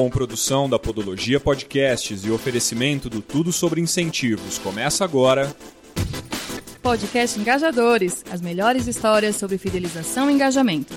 Com produção da Podologia Podcasts e oferecimento do Tudo sobre Incentivos. Começa agora. Podcast Engajadores as melhores histórias sobre fidelização e engajamento.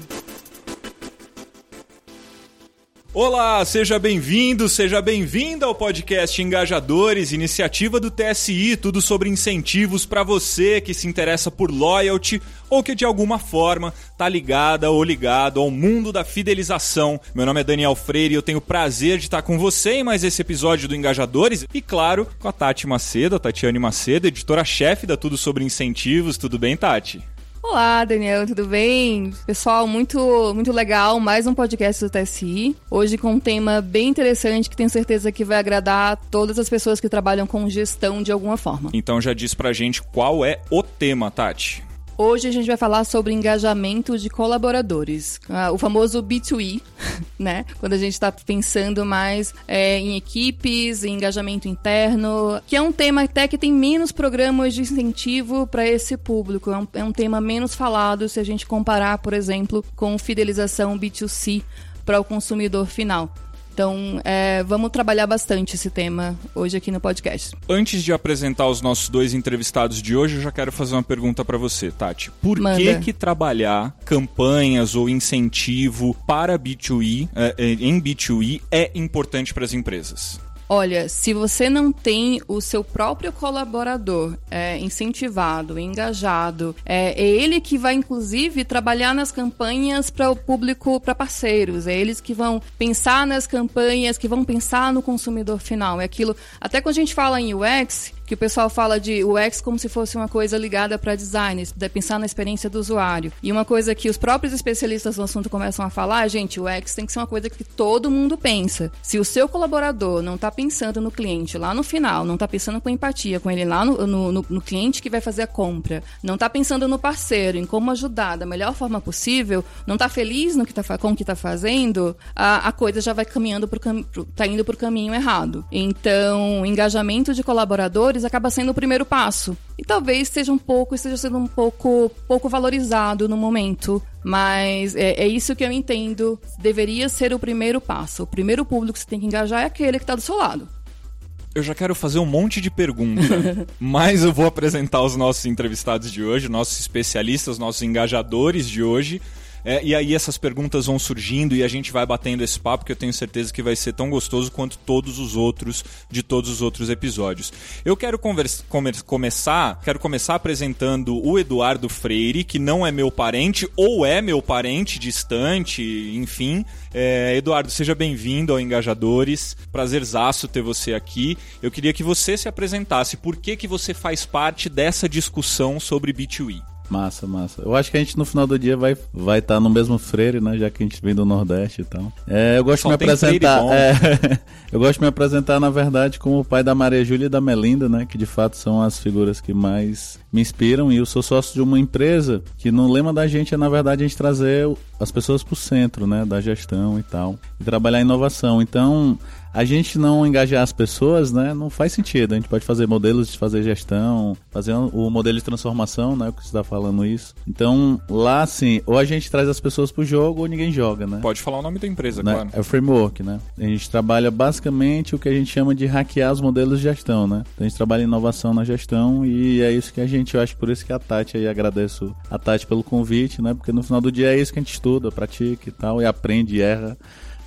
Olá, seja bem-vindo, seja bem-vinda ao podcast Engajadores, iniciativa do TSI, tudo sobre incentivos para você que se interessa por loyalty ou que de alguma forma tá ligada ou ligado ao mundo da fidelização. Meu nome é Daniel Freire e eu tenho o prazer de estar com você em mais esse episódio do Engajadores e claro, com a Tati Macedo, a Tatiane Macedo, editora-chefe da Tudo sobre Incentivos. Tudo bem, Tati? Olá, Daniel, tudo bem? Pessoal, muito, muito legal, mais um podcast do TSI. Hoje com um tema bem interessante que tenho certeza que vai agradar todas as pessoas que trabalham com gestão de alguma forma. Então já diz pra gente qual é o tema, Tati. Hoje a gente vai falar sobre engajamento de colaboradores, ah, o famoso B2E, né? Quando a gente está pensando mais é, em equipes, em engajamento interno, que é um tema até que tem menos programas de incentivo para esse público. É um, é um tema menos falado se a gente comparar, por exemplo, com fidelização B2C para o consumidor final. Então, é, vamos trabalhar bastante esse tema hoje aqui no podcast. Antes de apresentar os nossos dois entrevistados de hoje, eu já quero fazer uma pergunta para você, Tati. Por Manda. que que trabalhar campanhas ou incentivo para B2E, é, é, em B2E, é importante para as empresas? Olha, se você não tem o seu próprio colaborador é, incentivado, engajado, é, é, ele que vai, inclusive, trabalhar nas campanhas para o público, para parceiros. É eles que vão pensar nas campanhas, que vão pensar no consumidor final. É aquilo. Até quando a gente fala em UX, que o pessoal fala de UX como se fosse uma coisa ligada para design, de pensar na experiência do usuário. E uma coisa que os próprios especialistas no assunto começam a falar, gente, o UX tem que ser uma coisa que todo mundo pensa. Se o seu colaborador não está pensando no cliente lá no final, não está pensando com empatia com ele lá no, no, no, no cliente que vai fazer a compra, não está pensando no parceiro, em como ajudar da melhor forma possível, não está feliz no que tá, com o que está fazendo, a, a coisa já vai caminhando para tá indo para o caminho errado. Então, engajamento de colaboradores acaba sendo o primeiro passo. E talvez seja um pouco, esteja sendo um pouco, pouco valorizado no momento. Mas é, é, isso que eu entendo. Deveria ser o primeiro passo. O primeiro público que você tem que engajar é aquele que está do seu lado. Eu já quero fazer um monte de perguntas, mas eu vou apresentar os nossos entrevistados de hoje, nossos especialistas, nossos engajadores de hoje. É, e aí essas perguntas vão surgindo e a gente vai batendo esse papo que eu tenho certeza que vai ser tão gostoso quanto todos os outros de todos os outros episódios. Eu quero conversa, começar, quero começar apresentando o Eduardo Freire, que não é meu parente ou é meu parente distante, enfim. É, Eduardo, seja bem-vindo ao Engajadores. Prazerzaço ter você aqui. Eu queria que você se apresentasse. Por que, que você faz parte dessa discussão sobre B2E? Massa, massa. Eu acho que a gente no final do dia vai estar vai tá no mesmo freire, né? Já que a gente vem do Nordeste e tal. É, eu gosto Só de me apresentar. É, eu gosto de me apresentar, na verdade, como o pai da Maria Júlia e da Melinda, né? Que de fato são as figuras que mais me inspiram. E eu sou sócio de uma empresa que no lema da gente é, na verdade, a gente trazer as pessoas para o centro, né? Da gestão e tal. E trabalhar inovação. Então, a gente não engajar as pessoas, né, não faz sentido. A gente pode fazer modelos de fazer gestão, fazer o modelo de transformação, né, o que você está falando isso. Então, lá, assim, ou a gente traz as pessoas pro jogo ou ninguém joga, né? Pode falar o nome da empresa, né? claro. É o framework, né? A gente trabalha basicamente o que a gente chama de hackear os modelos de gestão, né? Então, a gente trabalha inovação na gestão e é isso que a gente, eu acho por isso que a Tati aí agradeço a Tati pelo convite, né? Porque no final do dia é isso que a gente estuda, pratica e tal, e aprende e erra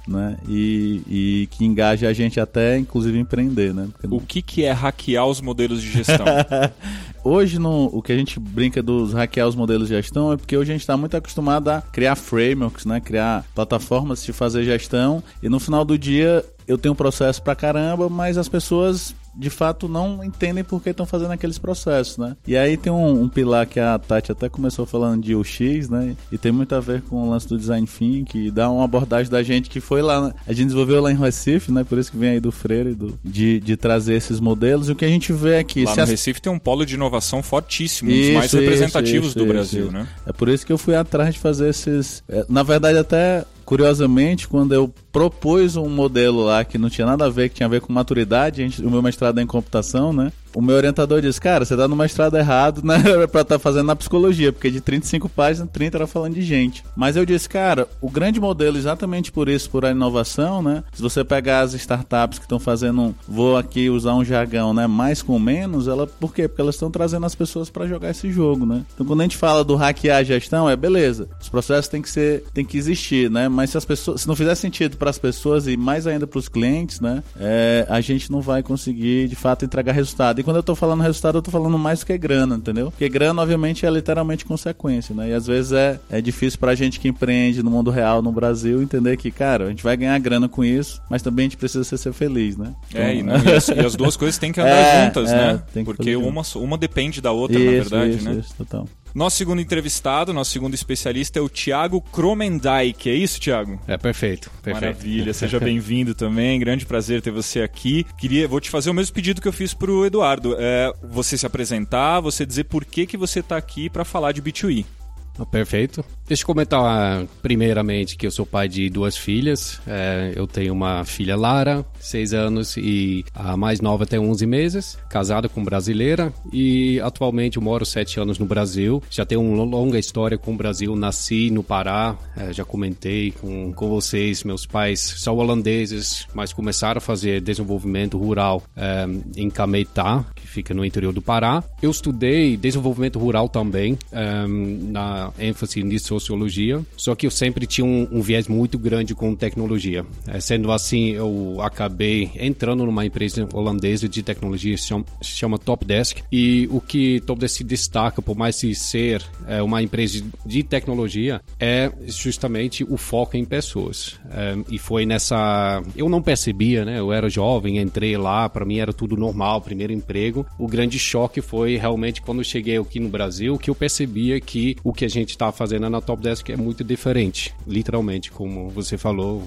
né? E, e que engaja a gente até, inclusive, empreender, né? Porque... O que, que é hackear os modelos de gestão? hoje, no, o que a gente brinca dos hackear os modelos de gestão é porque hoje a gente está muito acostumado a criar frameworks, né? Criar plataformas de fazer gestão e no final do dia eu tenho um processo pra caramba, mas as pessoas de fato não entendem por que estão fazendo aqueles processos, né? E aí tem um, um, pilar que a Tati até começou falando de UX, né? E tem muito a ver com o lance do design thinking, que dá uma abordagem da gente que foi lá, a gente desenvolveu lá em Recife, né? Por isso que vem aí do Freire, do, de, de trazer esses modelos. E o que a gente vê aqui... Lá no as... Recife tem um polo de inovação fortíssimo, um dos mais representativos isso, do isso, Brasil, né? É por isso que eu fui atrás de fazer esses... É, na verdade, até curiosamente, quando eu propôs um modelo lá que não tinha nada a ver, que tinha a ver com maturidade. Gente, o meu mestrado é em computação, né? o meu orientador disse, cara, você tá no mestrado errado, né? pra estar tá fazendo na psicologia, porque de 35 páginas, 30 era falando de gente. Mas eu disse, cara, o grande modelo, exatamente por isso, por a inovação, né? Se você pegar as startups que estão fazendo, vou aqui usar um jargão, né? Mais com menos, ela, por quê? Porque elas estão trazendo as pessoas para jogar esse jogo, né? Então quando a gente fala do hackear a gestão, é beleza. Os processos têm que ser, tem que existir, né? Mas se as pessoas, se não fizer sentido para as pessoas e mais ainda para os clientes, né? É, a gente não vai conseguir de fato entregar resultado. E quando eu tô falando resultado, eu tô falando mais do que grana, entendeu? Porque grana, obviamente, é literalmente consequência, né? E às vezes é, é difícil pra gente que empreende no mundo real, no Brasil, entender que, cara, a gente vai ganhar grana com isso, mas também a gente precisa ser, ser feliz, né? É, então, e, e, as, e, as, duas coisas têm que andar é, juntas, é, né? Porque uma, uma depende da outra, isso, na verdade, isso, né? Isso, total. Nosso segundo entrevistado, nosso segundo especialista é o Thiago Kromendijk. É isso, Thiago? É perfeito, perfeito. Maravilha, seja bem-vindo também. Grande prazer ter você aqui. Queria, vou te fazer o mesmo pedido que eu fiz pro Eduardo. É você se apresentar, você dizer por que, que você está aqui para falar de B2E. Perfeito. Deixa eu comentar primeiramente que eu sou pai de duas filhas. É, eu tenho uma filha Lara, 6 anos, e a mais nova tem 11 meses, casada com brasileira, e atualmente eu moro 7 anos no Brasil. Já tenho uma longa história com o Brasil. Nasci no Pará, é, já comentei com, com vocês. Meus pais são holandeses, mas começaram a fazer desenvolvimento rural é, em Cametá, que fica no interior do Pará. Eu estudei desenvolvimento rural também é, ênfase em sociologia, só que eu sempre tinha um, um viés muito grande com tecnologia. É, sendo assim, eu acabei entrando numa empresa holandesa de tecnologia chama, chama Topdesk e o que Topdesk se destaca, por mais de ser é, uma empresa de tecnologia, é justamente o foco em pessoas. É, e foi nessa... Eu não percebia, né? Eu era jovem, entrei lá, para mim era tudo normal, primeiro emprego. O grande choque foi realmente quando eu cheguei aqui no Brasil, que eu percebia que o que a gente está fazendo na Top Desk é muito diferente, literalmente, como você falou.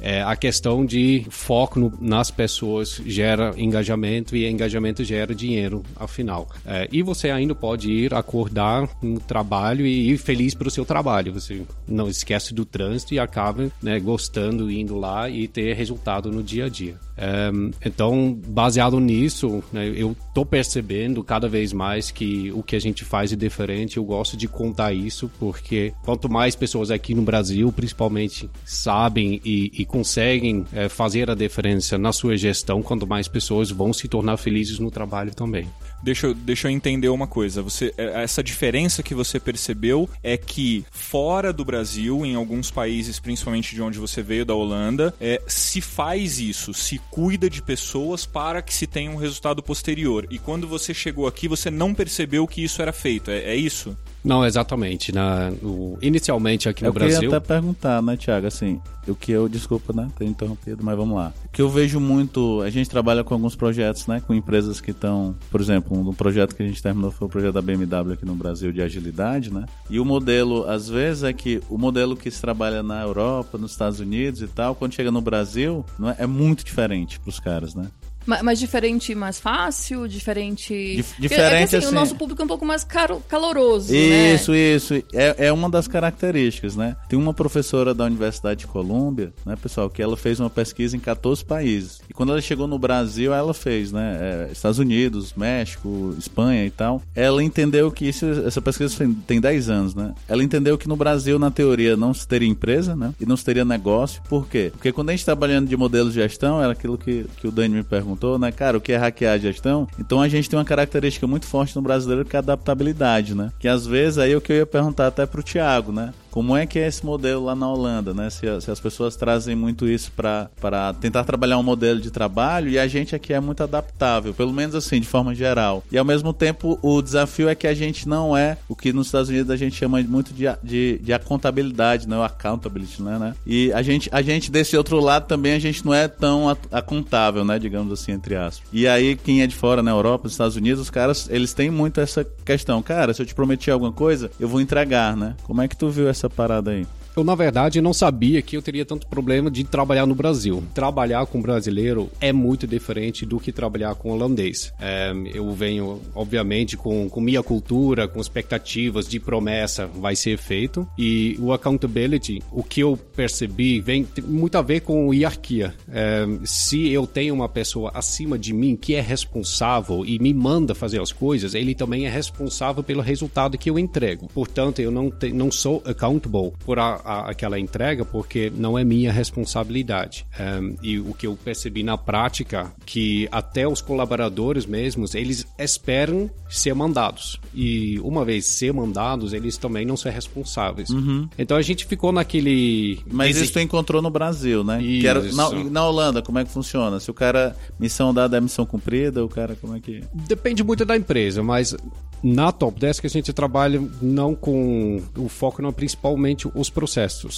É, a questão de foco no, nas pessoas gera engajamento e engajamento gera dinheiro, afinal. É, e você ainda pode ir acordar no trabalho e ir feliz para o seu trabalho. Você não esquece do trânsito e acaba né, gostando, indo lá e ter resultado no dia a dia. É, então, baseado nisso, né, eu tô percebendo cada vez mais que o que a gente faz é diferente. Eu gosto de contar isso porque quanto mais pessoas aqui no Brasil, principalmente, sabem e, e conseguem é, fazer a diferença na sua gestão, quanto mais pessoas vão se tornar felizes no trabalho também. Deixa eu, deixa eu entender uma coisa. Você, é, essa diferença que você percebeu é que fora do Brasil, em alguns países, principalmente de onde você veio, da Holanda, é, se faz isso, se cuida de pessoas para que se tenha um resultado posterior. E quando você chegou aqui, você não percebeu que isso era feito. É, é isso? Não, exatamente. Na, no, inicialmente aqui no eu Brasil. Eu queria até perguntar, né, Tiago? Assim, o que eu. Desculpa, né? Ter interrompido, mas vamos lá. O que eu vejo muito. A gente trabalha com alguns projetos, né? Com empresas que estão. Por exemplo, um projeto que a gente terminou foi o projeto da BMW aqui no Brasil de agilidade, né? E o modelo, às vezes, é que o modelo que se trabalha na Europa, nos Estados Unidos e tal, quando chega no Brasil, não é, é muito diferente para os caras, né? Mas diferente mais fácil? Diferente. Dif diferente é que, assim, assim, O nosso público é um pouco mais caro, caloroso. Né? Isso, né? isso. É, é uma das características, né? Tem uma professora da Universidade de Colômbia, né, pessoal, que ela fez uma pesquisa em 14 países. E quando ela chegou no Brasil, ela fez, né? É, Estados Unidos, México, Espanha e tal. Ela entendeu que isso, essa pesquisa tem 10 anos, né? Ela entendeu que no Brasil, na teoria, não se teria empresa, né? E não se teria negócio. Por quê? Porque quando a gente está trabalhando de modelos de gestão, era aquilo que, que o Dani me perguntou perguntou, né, cara, o que é hackear a gestão? Então a gente tem uma característica muito forte no brasileiro que é a adaptabilidade, né? Que às vezes aí é o que eu ia perguntar até pro Thiago, né? Como é que é esse modelo lá na Holanda, né? Se, se as pessoas trazem muito isso para tentar trabalhar um modelo de trabalho e a gente aqui é muito adaptável, pelo menos assim, de forma geral. E ao mesmo tempo, o desafio é que a gente não é o que nos Estados Unidos a gente chama muito de, de, de contabilidade, né? O accountability, né, né? E a gente, a gente, desse outro lado também, a gente não é tão acontável, né? Digamos assim, entre aspas. E aí, quem é de fora, na Europa, nos Estados Unidos, os caras, eles têm muito essa questão. Cara, se eu te prometi alguma coisa, eu vou entregar, né? Como é que tu viu essa essa parada aí? Eu, na verdade, não sabia que eu teria tanto problema de trabalhar no Brasil. Trabalhar com brasileiro é muito diferente do que trabalhar com holandês. É, eu venho, obviamente, com, com minha cultura, com expectativas de promessa vai ser feito. E o accountability, o que eu percebi, vem muito a ver com hierarquia. É, se eu tenho uma pessoa acima de mim que é responsável e me manda fazer as coisas, ele também é responsável pelo resultado que eu entrego. Portanto, eu não, te, não sou accountable por a, a, aquela entrega porque não é minha responsabilidade. Um, e o que eu percebi na prática que até os colaboradores mesmos eles esperam ser mandados e uma vez ser mandados eles também não são responsáveis. Uhum. Então a gente ficou naquele. Mas isso tu encontrou no Brasil, né? Isso. Era, na, na Holanda como é que funciona? Se o cara missão dada é missão cumprida, o cara como é que? Depende muito da empresa, mas na Top Desk a gente trabalha não com o foco não é principalmente os processos,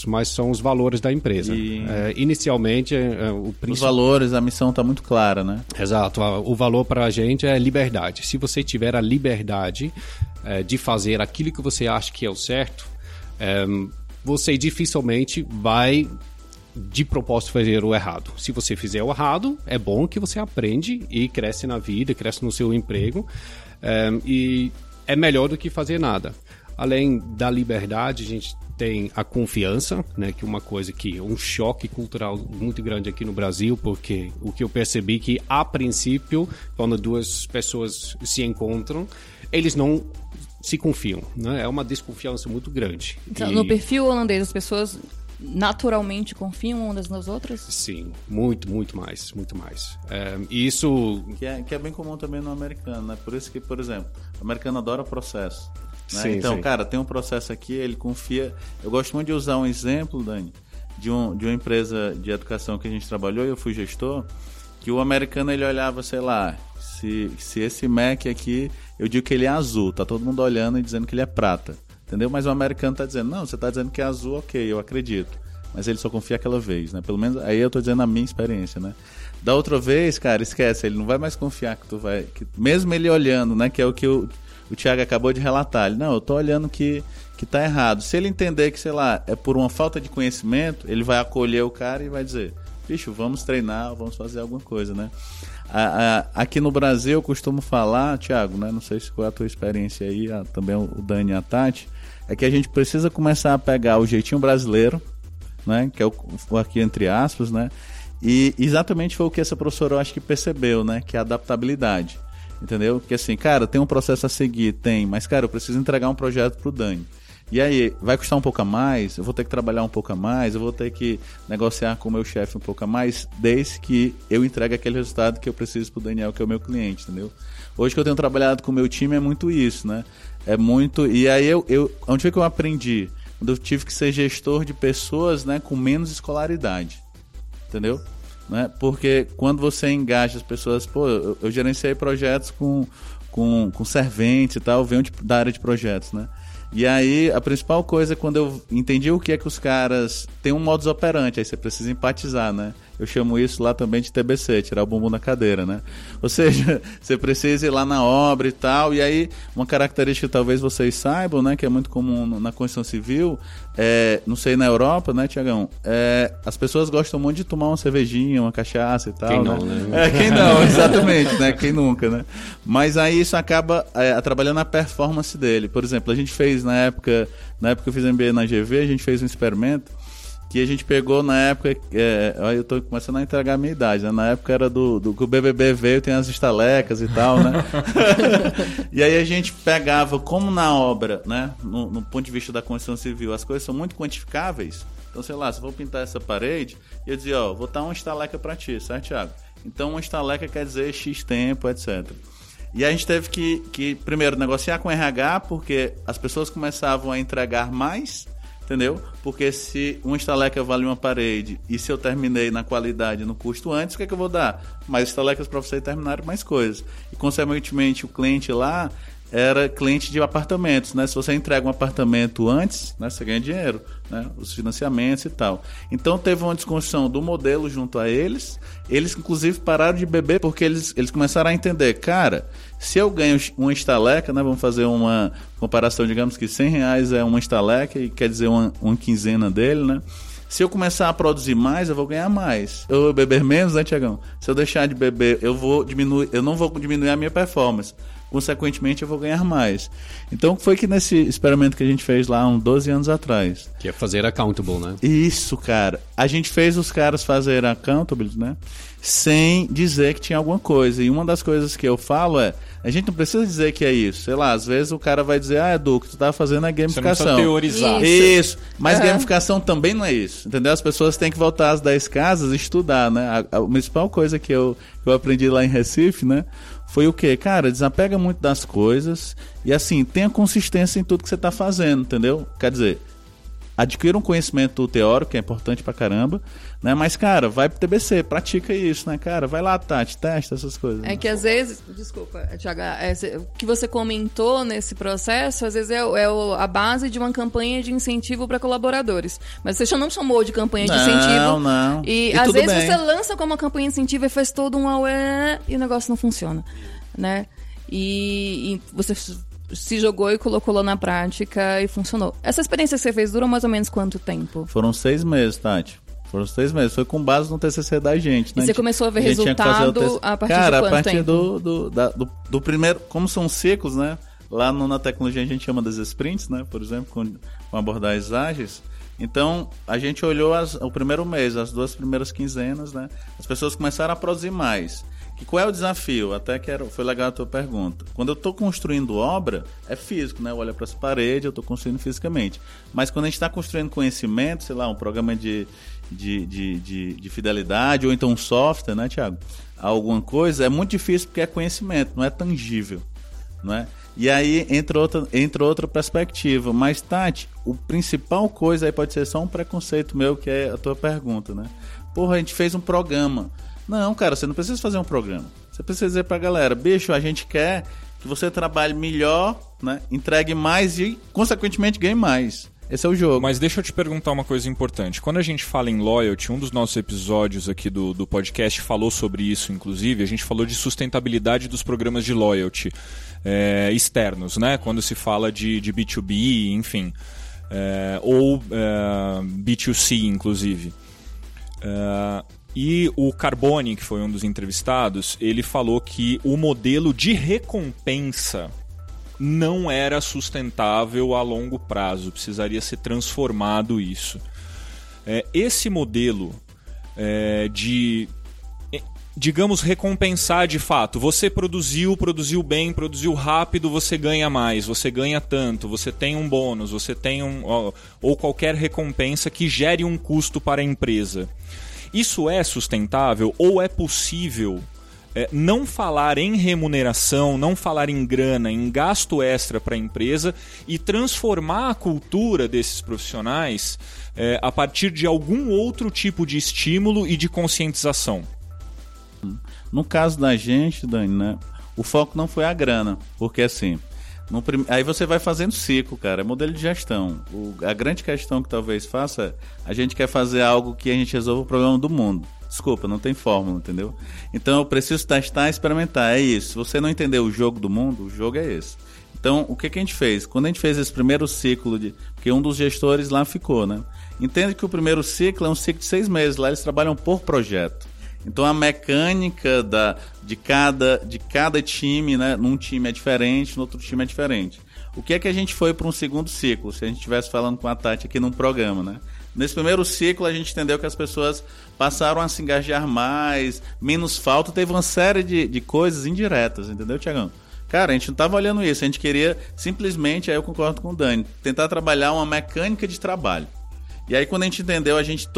mas são os valores da empresa. E... É, inicialmente é, o principal... os valores, a missão está muito clara, né? Exato. O valor para a gente é liberdade. Se você tiver a liberdade é, de fazer aquilo que você acha que é o certo, é, você dificilmente vai de propósito fazer o errado. Se você fizer o errado, é bom que você aprende e cresce na vida, cresce no seu emprego. É, e é melhor do que fazer nada. Além da liberdade, a gente tem a confiança, né, que é uma coisa que é um choque cultural muito grande aqui no Brasil, porque o que eu percebi que a princípio, quando duas pessoas se encontram, eles não se confiam, né? É uma desconfiança muito grande. Então, e... no perfil holandês, as pessoas naturalmente confiam umas nas outras? Sim, muito, muito mais, muito mais. É, isso... Que é, que é bem comum também no americano, né? Por isso que, por exemplo, o americano adora processo. Né? Sim, então, sim. cara, tem um processo aqui, ele confia... Eu gosto muito de usar um exemplo, Dani, de, um, de uma empresa de educação que a gente trabalhou, e eu fui gestor, que o americano, ele olhava, sei lá, se, se esse Mac aqui, eu digo que ele é azul, tá todo mundo olhando e dizendo que ele é prata. Entendeu? Mas o americano está dizendo, não, você está dizendo que é azul, ok, eu acredito. Mas ele só confia aquela vez, né? Pelo menos aí eu estou dizendo a minha experiência, né? Da outra vez, cara, esquece, ele não vai mais confiar que tu vai. Que, mesmo ele olhando, né? Que é o que o, o Thiago acabou de relatar. Ele, não, eu tô olhando que, que tá errado. Se ele entender que, sei lá, é por uma falta de conhecimento, ele vai acolher o cara e vai dizer, bicho, vamos treinar, vamos fazer alguma coisa, né? A, a, aqui no Brasil eu costumo falar, Thiago, né? Não sei se qual é a tua experiência aí, a, também o Dani e a Tati é que a gente precisa começar a pegar o jeitinho brasileiro, né, que é o, aqui entre aspas, né, e exatamente foi o que essa professora eu acho que percebeu, né, que é a adaptabilidade, entendeu? Que assim, cara, tem um processo a seguir, tem, mas cara, eu preciso entregar um projeto pro Dani. E aí, vai custar um pouco a mais? Eu vou ter que trabalhar um pouco a mais? Eu vou ter que negociar com o meu chefe um pouco a mais? Desde que eu entregue aquele resultado que eu preciso pro Daniel, que é o meu cliente, entendeu? Hoje que eu tenho trabalhado com o meu time é muito isso, né? É muito. E aí eu, eu onde foi que eu aprendi? Quando eu tive que ser gestor de pessoas, né, com menos escolaridade. Entendeu? Né? Porque quando você engaja as pessoas, pô, eu, eu gerenciei projetos com, com, com serventes e tal, venho de, da área de projetos, né? E aí, a principal coisa, é quando eu entendi o que é que os caras têm um modus operandi, aí você precisa empatizar, né? Eu chamo isso lá também de TBC, tirar o bumbum da cadeira, né? Ou seja, você precisa ir lá na obra e tal. E aí, uma característica que talvez vocês saibam, né? Que é muito comum na Constituição Civil, é, não sei na Europa, né, Tiagão? É, as pessoas gostam muito de tomar uma cervejinha, uma cachaça e tal. Quem não, né? né? É, quem não, exatamente, né? Quem nunca, né? Mas aí isso acaba é, atrapalhando a performance dele. Por exemplo, a gente fez na época, na época que eu fiz MBA na GV, a gente fez um experimento que a gente pegou na época. É, eu tô começando a entregar a minha idade, né? Na época era do, do que o BBB veio, tem as estalecas e tal, né? e aí a gente pegava, como na obra, né? No, no, ponto de vista da construção civil, as coisas são muito quantificáveis. Então, sei lá, se eu vou pintar essa parede, eu dizia, ó, vou dar uma estaleca para ti, certo, Thiago? Então, uma estaleca quer dizer X tempo, etc. E a gente teve que, que, primeiro, negociar com o RH, porque as pessoas começavam a entregar mais Entendeu? Porque se uma estaleca vale uma parede e se eu terminei na qualidade no custo antes, o que, é que eu vou dar? Mais estalecas para você terminar mais coisas. E, consequentemente, o cliente lá, era cliente de apartamentos, né? Se você entrega um apartamento antes, né, você ganha dinheiro, né? Os financiamentos e tal. Então teve uma desconstrução do modelo junto a eles. Eles inclusive pararam de beber porque eles, eles começaram a entender, cara, se eu ganho uma estaleca, né? Vamos fazer uma comparação, digamos que 100 reais é uma estaleca e quer dizer uma, uma quinzena dele, né? Se eu começar a produzir mais, eu vou ganhar mais. Eu vou beber menos, né, Tiagão? Se eu deixar de beber, eu vou diminuir, eu não vou diminuir a minha performance consequentemente eu vou ganhar mais. Então foi que nesse experimento que a gente fez lá uns 12 anos atrás. Que é fazer accountable, né? Isso, cara. A gente fez os caras fazer accountable, né? Sem dizer que tinha alguma coisa. E uma das coisas que eu falo é, a gente não precisa dizer que é isso. Sei lá, às vezes o cara vai dizer, ah, Edu, o que tu tá fazendo é gamificação. Você não teorizar. Isso. isso. Mas gamificação também não é isso. Entendeu? As pessoas têm que voltar às 10 casas e estudar, né? A, a principal coisa que eu, que eu aprendi lá em Recife, né? Foi o que? Cara, desapega muito das coisas e assim, tenha consistência em tudo que você está fazendo, entendeu? Quer dizer, adquira um conhecimento teórico, que é importante pra caramba, né? Mas, cara, vai pro TBC, pratica isso, né, cara? Vai lá, Tati, testa essas coisas. É que às vezes, desculpa, Tiago, é, o que você comentou nesse processo, às vezes é, é a base de uma campanha de incentivo para colaboradores. Mas você já não chamou de campanha de não, incentivo. Não, não. E, e às vezes bem. você lança como uma campanha de incentivo e faz todo um aué e o negócio não funciona, né? E, e você se jogou e colocou lá na prática e funcionou. Essa experiência que você fez durou mais ou menos quanto tempo? Foram seis meses, Tati. Foram seis meses. Foi com base no TCC da gente. Né? E você começou a ver a resultado a partir Cara, de a partir? Do, do, da, do, do, primeiro... Como são ciclos, né? Lá no, na tecnologia a gente chama das sprints, né? Por exemplo, com, com abordagens ágeis. Então, a gente olhou as, o primeiro mês, as duas primeiras quinzenas, né? As pessoas começaram a produzir mais. E qual é o desafio? Até que era, foi legal a tua pergunta. Quando eu estou construindo obra, é físico, né? Eu olho para as paredes, eu estou construindo fisicamente. Mas quando a gente está construindo conhecimento, sei lá, um programa de, de, de, de, de fidelidade, ou então um software, né, Tiago? Alguma coisa, é muito difícil porque é conhecimento, não é tangível. Não é? E aí entra outra, entra outra perspectiva. Mas, Tati, o principal coisa aí pode ser só um preconceito meu, que é a tua pergunta, né? Porra, a gente fez um programa. Não, cara, você não precisa fazer um programa. Você precisa dizer pra galera, bicho, a gente quer que você trabalhe melhor, né? Entregue mais e, consequentemente, ganhe mais. Esse é o jogo. Mas deixa eu te perguntar uma coisa importante. Quando a gente fala em loyalty, um dos nossos episódios aqui do, do podcast falou sobre isso, inclusive. A gente falou de sustentabilidade dos programas de loyalty é, externos, né? Quando se fala de, de B2B, enfim. É, ou é, B2C, inclusive. E o Carboni, que foi um dos entrevistados, ele falou que o modelo de recompensa não era sustentável a longo prazo, precisaria ser transformado isso. É, esse modelo é, de, é, digamos, recompensar de fato, você produziu, produziu bem, produziu rápido, você ganha mais, você ganha tanto, você tem um bônus, você tem um. ou qualquer recompensa que gere um custo para a empresa. Isso é sustentável ou é possível é, não falar em remuneração, não falar em grana, em gasto extra para a empresa e transformar a cultura desses profissionais é, a partir de algum outro tipo de estímulo e de conscientização. No caso da gente, Dani, né, o foco não foi a grana, porque assim, prim... Aí você vai fazendo ciclo, cara. É modelo de gestão. O... A grande questão que talvez faça é a gente quer fazer algo que a gente resolva o problema do mundo. Desculpa, não tem fórmula, entendeu? Então eu preciso testar e experimentar. É isso. Se você não entender o jogo do mundo, o jogo é esse. Então, o que, que a gente fez? Quando a gente fez esse primeiro ciclo de. Porque um dos gestores lá ficou, né? Entende que o primeiro ciclo é um ciclo de seis meses. Lá eles trabalham por projeto. Então a mecânica da, de, cada, de cada time, né? Num time é diferente, no outro time é diferente. O que é que a gente foi para um segundo ciclo? Se a gente estivesse falando com a Tati aqui num programa, né? Nesse primeiro ciclo, a gente entendeu que as pessoas passaram a se engajar mais, menos falta, teve uma série de, de coisas indiretas, entendeu, Tiagão? Cara, a gente não estava olhando isso, a gente queria simplesmente, aí eu concordo com o Dani, tentar trabalhar uma mecânica de trabalho. E aí, quando a gente entendeu, a gente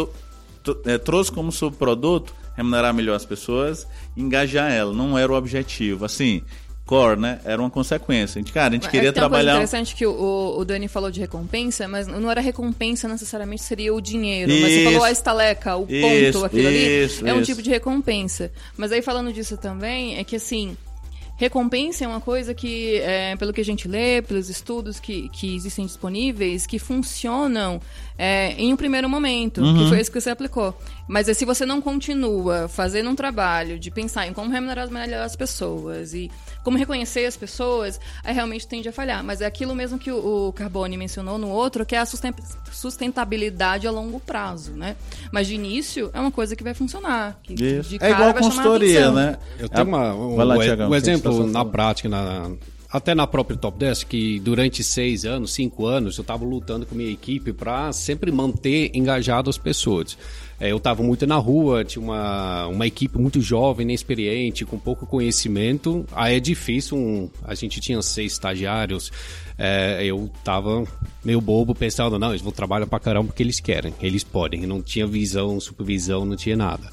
é, trouxe como subproduto remunerar melhor as pessoas, engajar ela. Não era o objetivo. Assim, core, né? Era uma consequência. A gente, cara, a gente queria é, tem trabalhar. Uma coisa interessante que o, o Dani falou de recompensa, mas não era recompensa necessariamente, seria o dinheiro. Isso, mas você falou a estaleca, o isso, ponto, aquilo isso, ali. É um tipo de recompensa. Mas aí falando disso também, é que assim. recompensa é uma coisa que, é, pelo que a gente lê, pelos estudos que, que existem disponíveis, que funcionam é, em um primeiro momento, uhum. que foi isso que você aplicou. Mas se você não continua fazendo um trabalho de pensar em como remunerar melhor as pessoas e como reconhecer as pessoas, aí realmente tende a falhar. Mas é aquilo mesmo que o, o Carbone mencionou no outro, que é a sustentabilidade a longo prazo, né? Mas de início é uma coisa que vai funcionar. Que, Isso. é igual consultoria, né? Eu tenho uma, um, lá, um, um exemplo na prática, na, até na própria Top 10, que durante seis anos, cinco anos, eu estava lutando com minha equipe para sempre manter engajado as pessoas. É, eu estava muito na rua, tinha uma, uma equipe muito jovem, inexperiente, com pouco conhecimento. Aí é difícil, um, a gente tinha seis estagiários, é, eu estava meio bobo pensando, não, eles vão trabalhar para caramba porque eles querem, eles podem. Não tinha visão, supervisão, não tinha nada.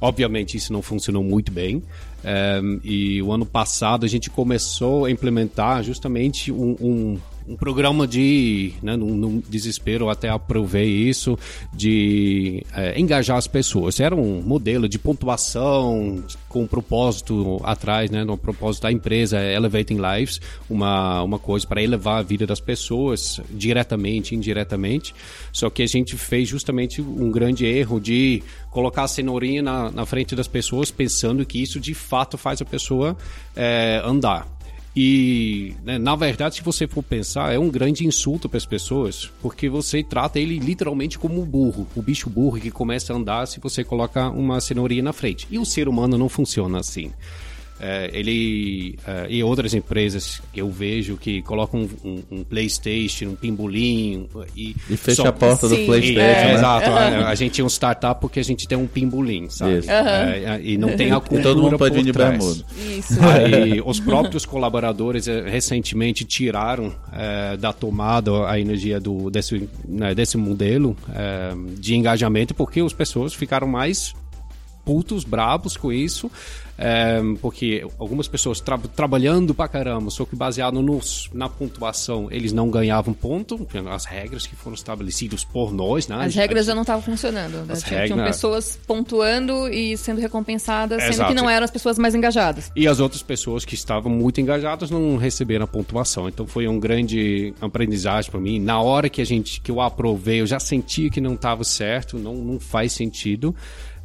Obviamente isso não funcionou muito bem. É, e o ano passado a gente começou a implementar justamente um, um um programa de, né, num, num desespero, até aprovei isso, de é, engajar as pessoas. Era um modelo de pontuação com um propósito atrás, né, no propósito da empresa, Elevating Lives, uma, uma coisa para elevar a vida das pessoas, diretamente, indiretamente. Só que a gente fez justamente um grande erro de colocar a cenourinha na, na frente das pessoas, pensando que isso de fato faz a pessoa é, andar. E, né, na verdade, se você for pensar, é um grande insulto para as pessoas, porque você trata ele literalmente como um burro, o bicho burro que começa a andar se você coloca uma cenourinha na frente. E o ser humano não funciona assim. É, ele é, e outras empresas que eu vejo que colocam um, um, um PlayStation, um pimbolim e, e fecha só... a porta Sim. do PlayStation. É, né? Exato. Uhum. A, a, gente é um startup porque a gente tem um pimbolim, sabe? Uhum. e não tem a cultura e todo mundo pode vir trás. Isso. Aí, os próprios colaboradores é, recentemente tiraram é, da tomada a energia do, desse, né, desse modelo de engajamento porque as pessoas ficaram mais putos, brabos com isso, é, porque algumas pessoas tra trabalhando pra caramba, só que baseado nos, na pontuação, eles não ganhavam ponto, as regras que foram estabelecidas por nós, né? As regras já não estavam funcionando, né? Tinha, regras... tinham pessoas pontuando e sendo recompensadas, sendo Exato. que não eram as pessoas mais engajadas. E as outras pessoas que estavam muito engajadas não receberam a pontuação. Então foi um grande aprendizagem para mim. Na hora que a gente que eu aprovei, eu já sentia que não estava certo, não, não faz sentido.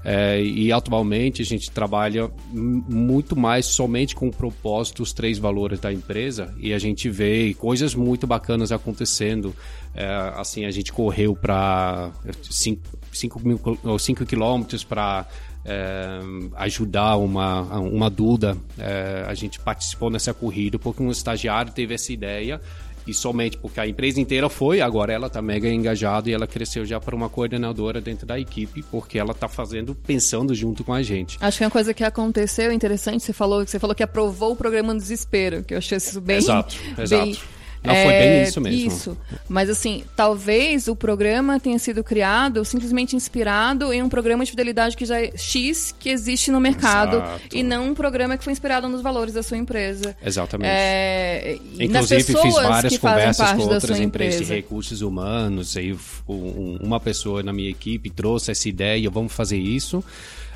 É, e atualmente a gente trabalha muito mais somente com o propósito, os três valores da empresa, e a gente vê coisas muito bacanas acontecendo. É, assim, a gente correu para 5 quilômetros para é, ajudar uma, uma Duda. É, a gente participou nessa corrida porque um estagiário teve essa ideia e somente porque a empresa inteira foi, agora ela está mega engajada e ela cresceu já para uma coordenadora dentro da equipe, porque ela está fazendo, pensando junto com a gente. Acho que uma coisa que aconteceu interessante, você falou, você falou que aprovou o programa no desespero, que eu achei isso bem. Exato, exato. Não, foi bem é, isso mesmo. Isso. Mas assim, talvez o programa tenha sido criado simplesmente inspirado em um programa de fidelidade que já é X que existe no mercado Exato. e não um programa que foi inspirado nos valores da sua empresa. Exatamente. É, Inclusive fiz várias conversas com outras empresas de recursos humanos, aí uma pessoa na minha equipe trouxe essa ideia, vamos fazer isso.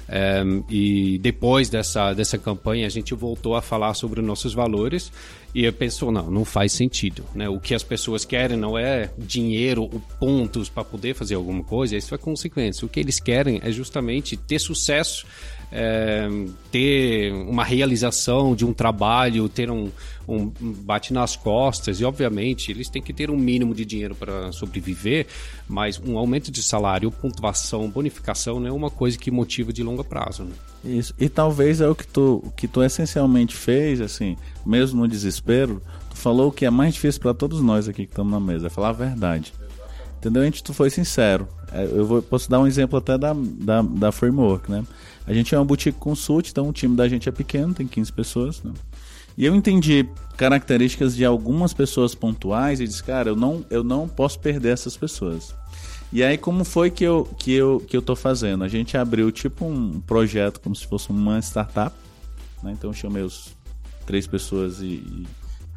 Um, e depois dessa, dessa campanha, a gente voltou a falar sobre nossos valores e eu pensou, não, não faz sentido. Né? O que as pessoas querem não é dinheiro ou pontos para poder fazer alguma coisa, isso é consequência. O que eles querem é justamente ter sucesso é, ter uma realização de um trabalho, ter um, um, bate nas costas, e obviamente eles têm que ter um mínimo de dinheiro para sobreviver, mas um aumento de salário, pontuação, bonificação não é uma coisa que motiva de longo prazo. Né? Isso, e talvez é o que tu, que tu essencialmente fez, assim, mesmo no desespero, tu falou o que é mais difícil para todos nós aqui que estamos na mesa, é falar a verdade. Entendeu? A gente foi sincero. É, eu vou, posso dar um exemplo até da, da, da framework, né? A gente é uma boutique consult, então o time da gente é pequeno, tem 15 pessoas, né? E eu entendi características de algumas pessoas pontuais e disse, cara, eu não, eu não posso perder essas pessoas. E aí como foi que eu, que eu, que eu tô fazendo? A gente abriu tipo um projeto como se fosse uma startup, né? Então eu chamei os três pessoas e,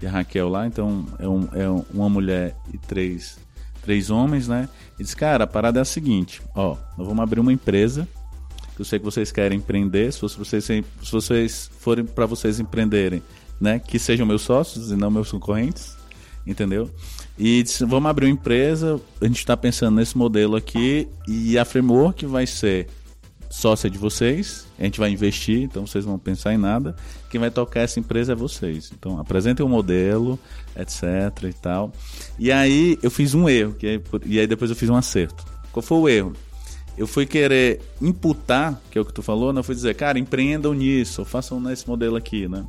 e a Raquel lá, então é, um, é uma mulher e três, três homens, né? E disse, cara, a parada é a seguinte, ó, nós vamos abrir uma empresa eu sei que vocês querem empreender. Se, vocês, se vocês forem para vocês empreenderem, né, que sejam meus sócios e não meus concorrentes, entendeu? E disse, vamos abrir uma empresa, a gente está pensando nesse modelo aqui e a Framework vai ser sócia de vocês, a gente vai investir, então vocês vão pensar em nada. Quem vai tocar essa empresa é vocês. Então apresentem o um modelo, etc e tal. E aí eu fiz um erro, e aí depois eu fiz um acerto. Qual foi o erro? Eu fui querer imputar, que é o que tu falou, né? eu fui dizer, cara, empreendam nisso, façam nesse modelo aqui, né?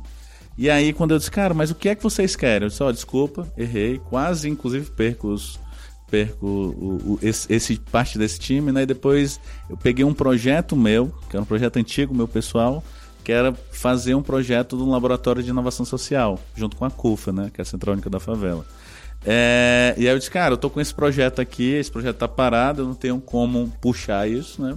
E aí quando eu disse, cara, mas o que é que vocês querem? Eu disse, ó, oh, desculpa, errei, quase inclusive perco os perco o, o, esse, esse, parte desse time, né? E depois eu peguei um projeto meu, que era um projeto antigo, meu pessoal, que era fazer um projeto de um laboratório de inovação social, junto com a CUFA, né? Que é a Central Única da Favela. É, e aí eu disse, cara, eu tô com esse projeto aqui, esse projeto tá parado, eu não tenho como puxar isso, né?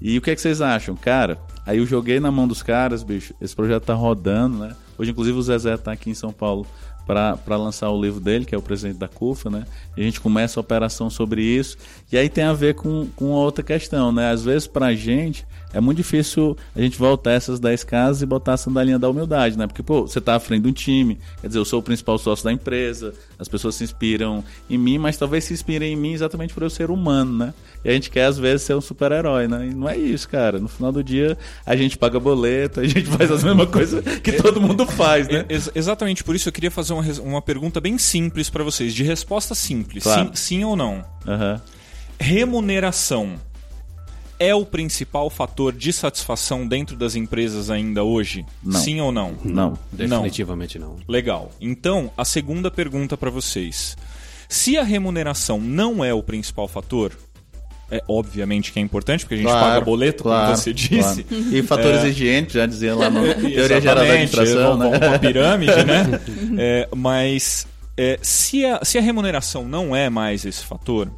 E o que é que vocês acham? Cara, aí eu joguei na mão dos caras, bicho, esse projeto tá rodando, né? Hoje, inclusive, o Zezé tá aqui em São Paulo para lançar o livro dele, que é o presidente da CUFA, né? E a gente começa a operação sobre isso. E aí tem a ver com, com outra questão, né? Às vezes, para a gente, é muito difícil a gente voltar essas 10 casas e botar a sandalinha da humildade, né? Porque, pô, você tá à frente de um time, quer dizer, eu sou o principal sócio da empresa, as pessoas se inspiram em mim, mas talvez se inspirem em mim exatamente por eu ser humano, né? E a gente quer, às vezes, ser um super-herói, né? E não é isso, cara. No final do dia, a gente paga boleto, a gente faz as mesmas coisas que todo mundo faz, né? Ex exatamente por isso eu queria fazer uma, uma pergunta bem simples para vocês, de resposta simples. Claro. Sim, sim ou não? Uhum. Remuneração é o principal fator de satisfação dentro das empresas ainda hoje? Não. Sim ou não? Não. Definitivamente não. não. Legal. Então, a segunda pergunta para vocês. Se a remuneração não é o principal fator, é obviamente que é importante, porque a gente claro, paga boleto, claro, como você disse. Claro. E fatores é... higiênicos, já dizia lá no Teoria Geral da Administração. Né? Uma pirâmide, né? É, mas é, se, a, se a remuneração não é mais esse fator,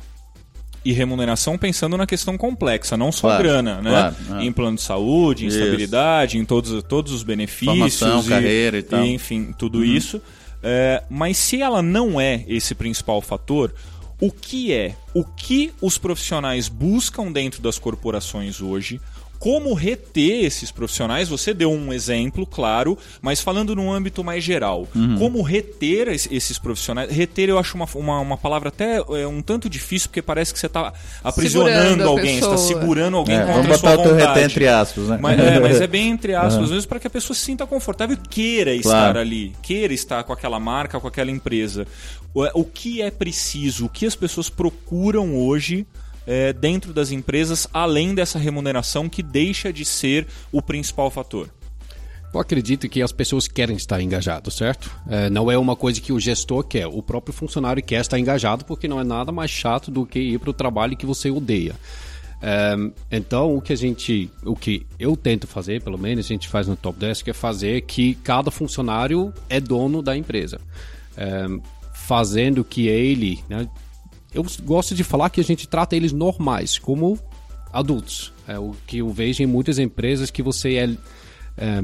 e remuneração pensando na questão complexa, não só claro, grana, né? Claro, ah. Em plano de saúde, em isso. estabilidade, em todos, todos os benefícios. Formação, e, carreira e tal. E, enfim, tudo uhum. isso. É, mas se ela não é esse principal fator, o que é? O que os profissionais buscam dentro das corporações hoje? Como reter esses profissionais. Você deu um exemplo, claro, mas falando num âmbito mais geral. Uhum. Como reter esses profissionais. Reter eu acho uma, uma, uma palavra até é, um tanto difícil, porque parece que você está aprisionando alguém, está segurando alguém é, contra vamos botar o teu reter entre aspas, né? Mas é, mas é bem entre aspas, uhum. às vezes, para que a pessoa se sinta confortável e queira claro. estar ali, queira estar com aquela marca, com aquela empresa. O, o que é preciso, o que as pessoas procuram hoje é, dentro das empresas, além dessa remuneração que deixa de ser o principal fator? Eu acredito que as pessoas querem estar engajadas, certo? É, não é uma coisa que o gestor quer, o próprio funcionário quer estar engajado porque não é nada mais chato do que ir para o trabalho que você odeia. É, então, o que a gente, o que eu tento fazer, pelo menos a gente faz no Top Desk, é fazer que cada funcionário é dono da empresa. É, fazendo que ele, né, eu gosto de falar que a gente trata eles normais, como adultos. É o que eu vejo em muitas empresas que você é, é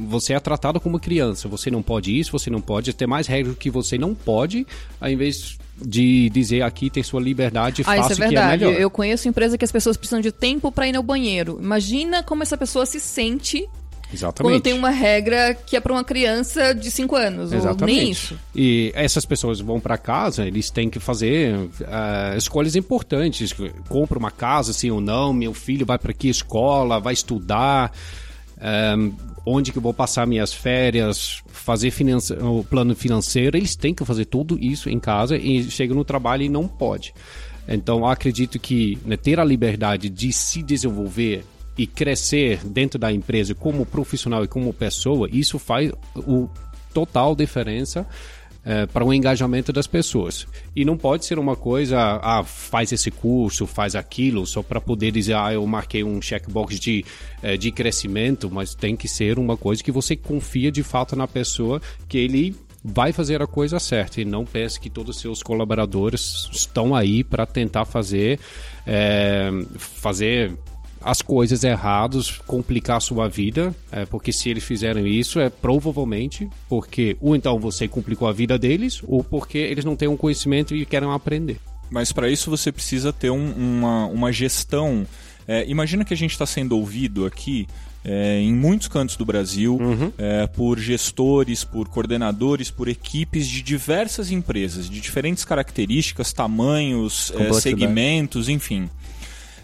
você é tratado como criança. Você não pode isso, você não pode ter mais regras que você não pode, ao invés de dizer aqui tem sua liberdade, ah, faça isso é verdade. que é melhor. Eu conheço empresa que as pessoas precisam de tempo para ir no banheiro. Imagina como essa pessoa se sente Exatamente. Quando tem uma regra que é para uma criança de 5 anos, Exatamente. nem isso. E essas pessoas vão para casa, eles têm que fazer uh, escolhas importantes. Compra uma casa, sim ou não, meu filho vai para que escola, vai estudar, um, onde que eu vou passar minhas férias, fazer o plano financeiro, eles têm que fazer tudo isso em casa e chega no trabalho e não pode. Então, acredito que né, ter a liberdade de se desenvolver e crescer dentro da empresa como profissional e como pessoa, isso faz o total diferença é, para o engajamento das pessoas. E não pode ser uma coisa, ah, faz esse curso, faz aquilo, só para poder dizer, ah, eu marquei um checkbox de, é, de crescimento, mas tem que ser uma coisa que você confia de fato na pessoa, que ele vai fazer a coisa certa e não pense que todos os seus colaboradores estão aí para tentar fazer é, fazer as coisas erradas, complicar a sua vida, é, porque se eles fizeram isso é provavelmente porque ou então você complicou a vida deles ou porque eles não têm um conhecimento e querem aprender. Mas para isso você precisa ter um, uma, uma gestão É, imagina que a gente está sendo ouvido aqui é, em muitos cantos do Brasil uhum. é, por gestores, por coordenadores, por equipes de diversas empresas, de diferentes características, tamanhos, é, segmentos, enfim.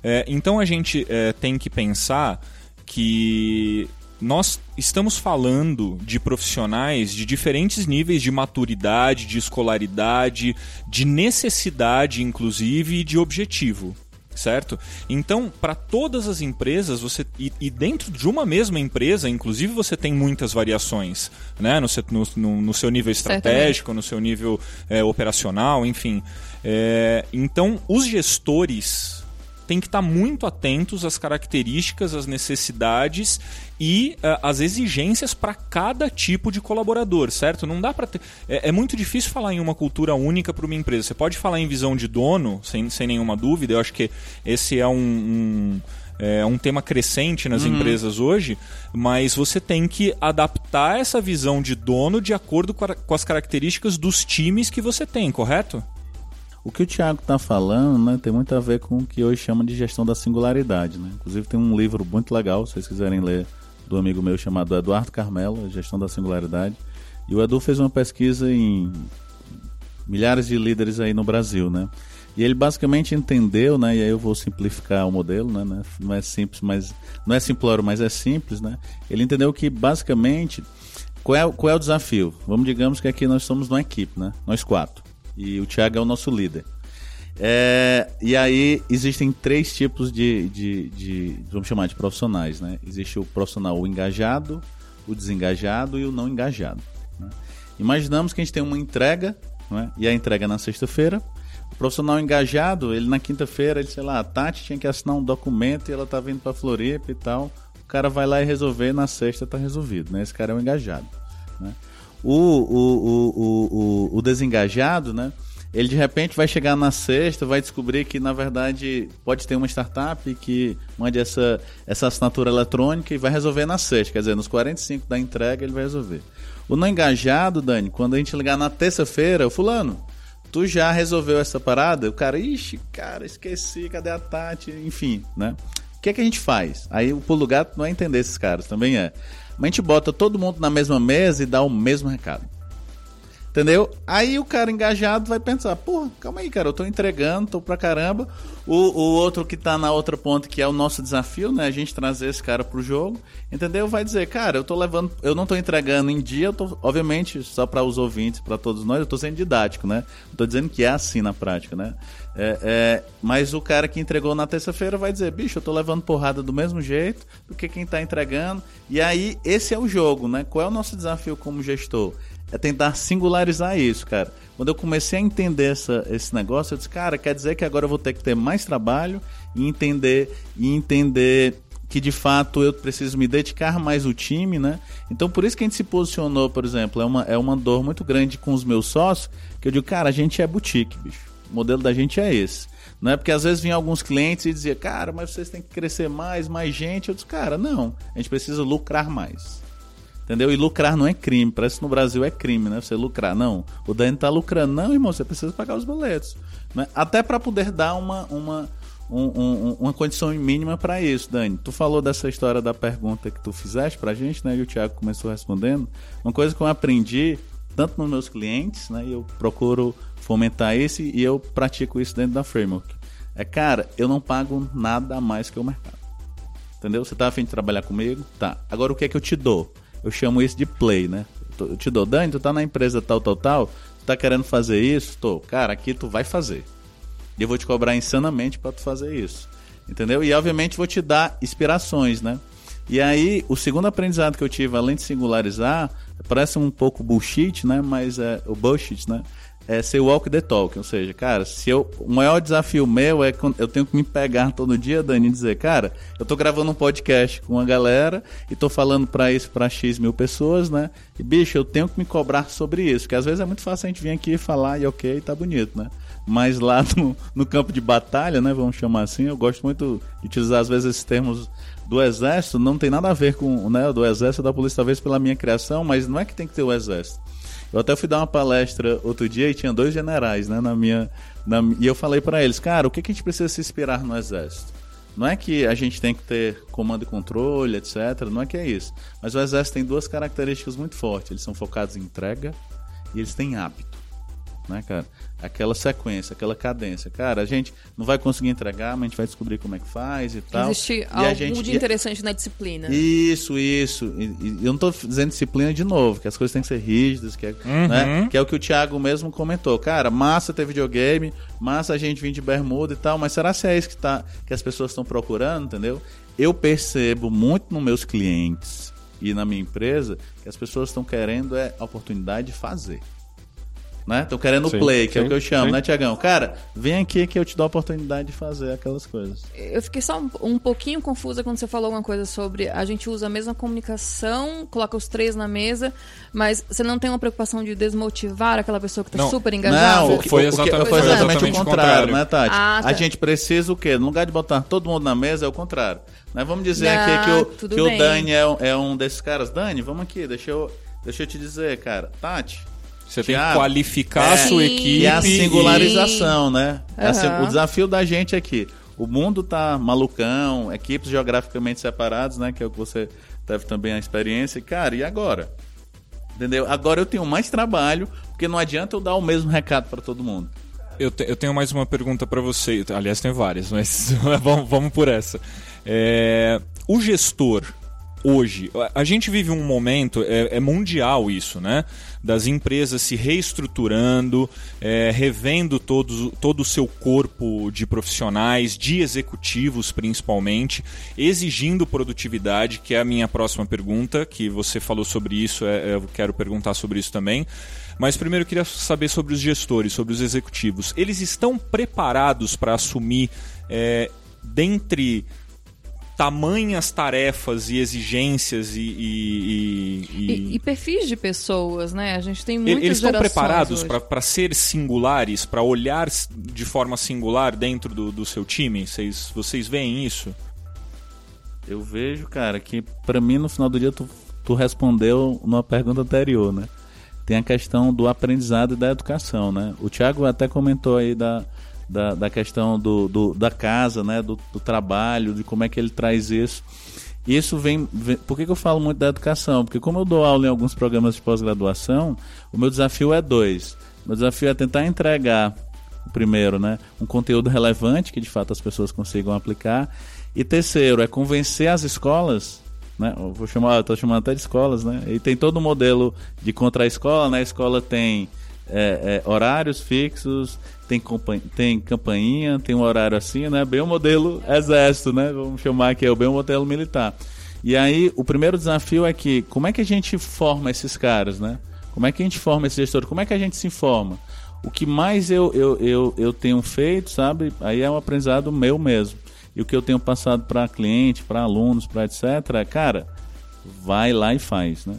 É, então a gente é, tem que pensar que nós estamos falando de profissionais de diferentes níveis de maturidade, de escolaridade, de necessidade, inclusive, e de objetivo certo? Então, para todas as empresas, você e, e, dentro de uma mesma empresa, inclusive, você tem muitas variações, né? No, no, no seu nível estratégico, no seu nível é, operacional, enfim. É, então, os gestores tem que estar muito atentos às características, às necessidades e uh, às exigências para cada tipo de colaborador, certo? Não dá para ter. É, é, muito difícil falar em uma cultura única para uma empresa. Você pode falar em visão de dono, sem, sem nenhuma dúvida. Eu acho que esse é um, um é um tema crescente nas uhum. empresas hoje, mas você tem que adaptar essa visão de dono de acordo com, a, com as características dos times que você tem, correto? O que o Tiago está falando né, tem muito a ver com o que hoje chama de gestão da singularidade. Né? Inclusive tem um livro muito legal, se vocês quiserem ler, do amigo meu chamado Eduardo Carmelo, Gestão da Singularidade. E o Edu fez uma pesquisa em milhares de líderes aí no Brasil, né? E ele basicamente entendeu, né? E aí eu vou simplificar o modelo, né? né não é simples, mas não é simplório, mas é simples, né? Ele entendeu que basicamente qual é, qual é o desafio? Vamos digamos que aqui nós somos uma equipe, né? Nós quatro. E o Thiago é o nosso líder. É, e aí existem três tipos de, de, de, vamos chamar de profissionais, né? Existe o profissional engajado, o desengajado e o não engajado. Né? Imaginamos que a gente tem uma entrega, né? e a entrega é na sexta-feira. O profissional engajado, ele na quinta-feira, ele, sei lá, a Tati tinha que assinar um documento e ela tá vindo para Floripa e tal. O cara vai lá e resolver, na sexta tá resolvido, né? Esse cara é o engajado, né? O, o, o, o, o desengajado, né? Ele de repente vai chegar na sexta, vai descobrir que na verdade pode ter uma startup que mande essa, essa assinatura eletrônica e vai resolver na sexta, quer dizer, nos 45 da entrega ele vai resolver. O não engajado, Dani, quando a gente ligar na terça-feira, o fulano, tu já resolveu essa parada? O cara, ixi, cara, esqueci, cadê a Tati? Enfim, né? O que é que a gente faz? Aí o pulo gato não é entender esses caras, também é. Mas a gente bota todo mundo na mesma mesa e dá o mesmo recado. Entendeu? Aí o cara engajado vai pensar, porra, calma aí, cara, eu tô entregando, tô pra caramba. O, o outro que tá na outra ponta, que é o nosso desafio, né? A gente trazer esse cara pro jogo, entendeu? Vai dizer, cara, eu tô levando, eu não tô entregando em dia, eu tô, obviamente, só para os ouvintes, para todos nós, eu tô sendo didático, né? Não tô dizendo que é assim na prática, né? É, é, mas o cara que entregou na terça-feira vai dizer, bicho, eu tô levando porrada do mesmo jeito do que quem tá entregando. E aí, esse é o jogo, né? Qual é o nosso desafio como gestor? É tentar singularizar isso, cara. Quando eu comecei a entender essa, esse negócio, eu disse, cara, quer dizer que agora eu vou ter que ter mais trabalho e entender, e entender que de fato eu preciso me dedicar mais ao time, né? Então por isso que a gente se posicionou, por exemplo, é uma, é uma dor muito grande com os meus sócios, que eu digo, cara, a gente é boutique, bicho. O modelo da gente é esse. Não é porque às vezes vinham alguns clientes e dizia, cara, mas vocês têm que crescer mais, mais gente. Eu disse, cara, não, a gente precisa lucrar mais. Entendeu? E lucrar não é crime. Parece que no Brasil é crime, né? Você lucrar. Não. O Dani tá lucrando. Não, irmão, você precisa pagar os boletos. Né? Até para poder dar uma, uma, um, um, uma condição mínima para isso, Dani. Tu falou dessa história da pergunta que tu fizeste pra gente, né? E o Thiago começou respondendo. Uma coisa que eu aprendi, tanto nos meus clientes, né? E eu procuro fomentar esse e eu pratico isso dentro da framework. É, cara, eu não pago nada a mais que o mercado. Entendeu? Você tá afim de trabalhar comigo? Tá. Agora o que é que eu te dou? Eu chamo isso de play, né? Eu te dou, Dani, tu tá na empresa tal, tal, tal, tu tá querendo fazer isso? Tô. Cara, aqui tu vai fazer. E eu vou te cobrar insanamente para tu fazer isso. Entendeu? E obviamente vou te dar inspirações, né? E aí, o segundo aprendizado que eu tive, além de singularizar, parece um pouco bullshit, né? Mas é o bullshit, né? É ser walk the talk. Ou seja, cara, se eu, o maior desafio meu é eu tenho que me pegar todo dia, Dani, e dizer, cara, eu tô gravando um podcast com uma galera e tô falando para isso para X mil pessoas, né? E, bicho, eu tenho que me cobrar sobre isso. Que às vezes é muito fácil a gente vir aqui e falar e ok, tá bonito, né? Mas lá no, no campo de batalha, né? Vamos chamar assim, eu gosto muito de utilizar às vezes esses termos do exército, não tem nada a ver com, né, do exército da polícia, talvez pela minha criação, mas não é que tem que ter o exército. Eu até fui dar uma palestra outro dia e tinha dois generais, né, na minha, na, e eu falei para eles, cara, o que, que a gente precisa se inspirar no exército? Não é que a gente tem que ter comando e controle, etc. Não é que é isso. Mas o exército tem duas características muito fortes. Eles são focados em entrega e eles têm hábito. Né, cara? aquela sequência, aquela cadência. Cara, a gente não vai conseguir entregar, mas a gente vai descobrir como é que faz e tal. Existe e algo gente... de interessante na disciplina. Isso, isso. E, e eu não estou dizendo disciplina de novo, que as coisas têm que ser rígidas, que é, uhum. né, que é o que o Thiago mesmo comentou. Cara, massa ter videogame, massa a gente vir de bermuda e tal, mas será se é isso que, tá, que as pessoas estão procurando, entendeu? Eu percebo muito nos meus clientes e na minha empresa que as pessoas estão querendo é a oportunidade de fazer né? Tô querendo sim, play, que sim, é o que eu chamo, sim. né, Tiagão? Cara, vem aqui que eu te dou a oportunidade de fazer aquelas coisas. Eu fiquei só um, um, pouquinho confusa quando você falou alguma coisa sobre a gente usa a mesma comunicação, coloca os três na mesa, mas você não tem uma preocupação de desmotivar aquela pessoa que tá não. super engajada? Não, foi exatamente, o, foi exatamente o contrário, né, Tati? Ah, tá. A gente precisa o quê? No lugar de botar todo mundo na mesa, é o contrário. Nós vamos dizer não, aqui que, o, que o Dani é, é um desses caras. Dani, vamos aqui, deixa eu, deixa eu te dizer, cara. Tati, você tem que qualificar é, a sua equipe. E a singularização, e... né? Uhum. o desafio da gente aqui. O mundo tá malucão, equipes geograficamente separadas, né? Que é o que você teve também a experiência. Cara, e agora? Entendeu? Agora eu tenho mais trabalho, porque não adianta eu dar o mesmo recado para todo mundo. Eu, te, eu, tenho mais uma pergunta para você. Aliás, tem várias, mas vamos, vamos por essa. É, o gestor, hoje. A gente vive um momento, é, é mundial isso, né? Das empresas se reestruturando, é, revendo todo, todo o seu corpo de profissionais, de executivos principalmente, exigindo produtividade, que é a minha próxima pergunta, que você falou sobre isso, é, eu quero perguntar sobre isso também. Mas primeiro eu queria saber sobre os gestores, sobre os executivos. Eles estão preparados para assumir, é, dentre tamanhas tarefas e exigências e e, e, e, e, perfis de pessoas, né? A gente tem muitas Eles estão preparados para ser singulares, para olhar de forma singular dentro do, do seu time? Vocês, vocês veem isso? Eu vejo, cara, que para mim no final do dia tu, tu respondeu numa pergunta anterior, né? Tem a questão do aprendizado e da educação, né? O Thiago até comentou aí da, da, da questão do, do, da casa, né, do, do, trabalho, de como é que ele traz isso. Isso vem, vem. Por que, que eu falo muito da educação? Porque, como eu dou aula em alguns programas de pós-graduação, o meu desafio é dois. O meu desafio é tentar entregar, primeiro, né, um conteúdo relevante que de fato as pessoas consigam aplicar. E terceiro, é convencer as escolas né? Eu vou chamar, estou chamando até de escolas, né? E tem todo o modelo de contra a escola, né? A escola tem é, é, horários fixos, tem, tem campainha, tem um horário assim, né? Bem o modelo exército, né? Vamos chamar aqui, é bem o modelo militar. E aí, o primeiro desafio é que, como é que a gente forma esses caras, né? Como é que a gente forma esse gestor? Como é que a gente se informa? O que mais eu, eu, eu, eu tenho feito, sabe? Aí é um aprendizado meu mesmo. E o que eu tenho passado para cliente, para alunos, para etc. Cara, vai lá e faz, né?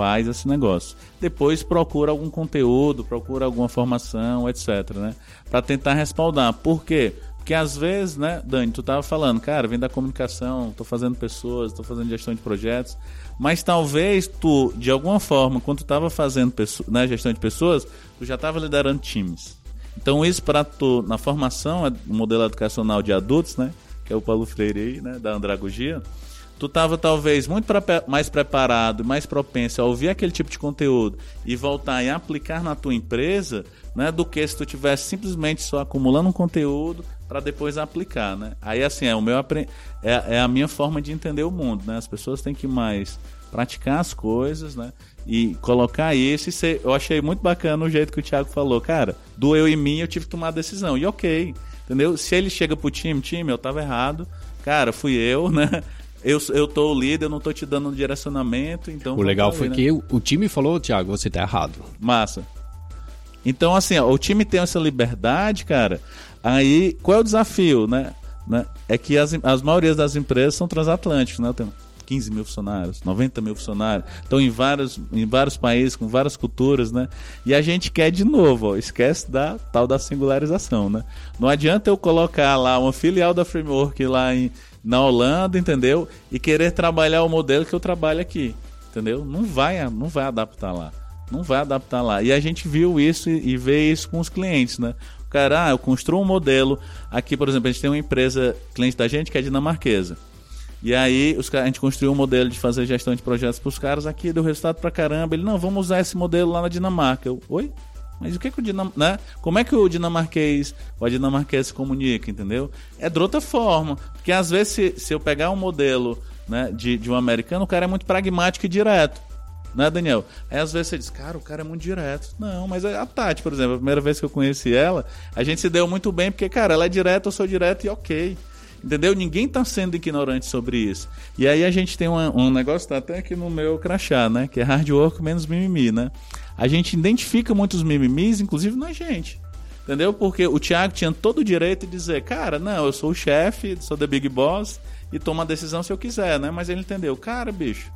Faz esse negócio. Depois procura algum conteúdo, procura alguma formação, etc, né? Para tentar respaldar. Por quê? Porque às vezes, né, Dani, tu tava falando, cara, vem da comunicação, tô fazendo pessoas, tô fazendo gestão de projetos, mas talvez tu, de alguma forma, quando tu tava fazendo né, gestão de pessoas, tu já tava liderando times. Então isso para tu, na formação, o modelo educacional de adultos, né, que é o Paulo Freire aí, né, da andragogia, tu estava talvez muito mais preparado, mais propenso a ouvir aquele tipo de conteúdo e voltar e aplicar na tua empresa, né, do que se tu tivesse simplesmente só acumulando um conteúdo para depois aplicar, né? Aí assim é o meu é, é a minha forma de entender o mundo, né? As pessoas têm que mais praticar as coisas, né? E colocar isso e ser, eu achei muito bacana o jeito que o Thiago falou, cara, do eu e mim eu tive que tomar a decisão. E OK, entendeu? Se ele chega pro time, time, eu tava errado. Cara, fui eu, né? Eu, eu tô o líder, eu não tô te dando um direcionamento, então... O legal foi né? que o, o time falou, Thiago, você tá errado. Massa. Então, assim, ó, o time tem essa liberdade, cara, aí qual é o desafio, né? né? É que as, as maiorias das empresas são transatlânticas, né? Tem 15 mil funcionários, 90 mil funcionários, estão em vários, em vários países, com várias culturas, né? E a gente quer de novo, ó, esquece da tal da singularização, né? Não adianta eu colocar lá uma filial da Framework lá em, na Holanda, entendeu? E querer trabalhar o modelo que eu trabalho aqui, entendeu? Não vai, não vai adaptar lá. Não vai adaptar lá. E a gente viu isso e, vê isso com os clientes, né? O cara, ah, eu construo um modelo. Aqui, por exemplo, a gente tem uma empresa, cliente da gente, que é dinamarquesa. E aí os, a gente construiu um modelo de fazer gestão de projetos para os caras aqui, deu resultado pra caramba. Ele, não, vamos usar esse modelo lá na Dinamarca. Eu, oi? Mas o que, que o dinam... né? Como é que o dinamarquês ou a dinamarquesa se comunica, entendeu? É de outra forma. Porque às vezes, se, se eu pegar um modelo né, de, de um americano, o cara é muito pragmático e direto. Né, Daniel? Aí às vezes você diz, cara, o cara é muito direto. Não, mas a Tati, por exemplo, a primeira vez que eu conheci ela, a gente se deu muito bem, porque, cara, ela é direta, eu sou direto e ok. Entendeu? Ninguém está sendo ignorante sobre isso. E aí a gente tem uma, um negócio, tá até aqui no meu crachá, né? Que é hard work menos mimimi, né? A gente identifica muitos mimimis, inclusive na gente. Entendeu? Porque o Thiago tinha todo o direito de dizer, cara, não, eu sou o chefe, sou the big boss e tomo a decisão se eu quiser, né? Mas ele entendeu, cara, bicho,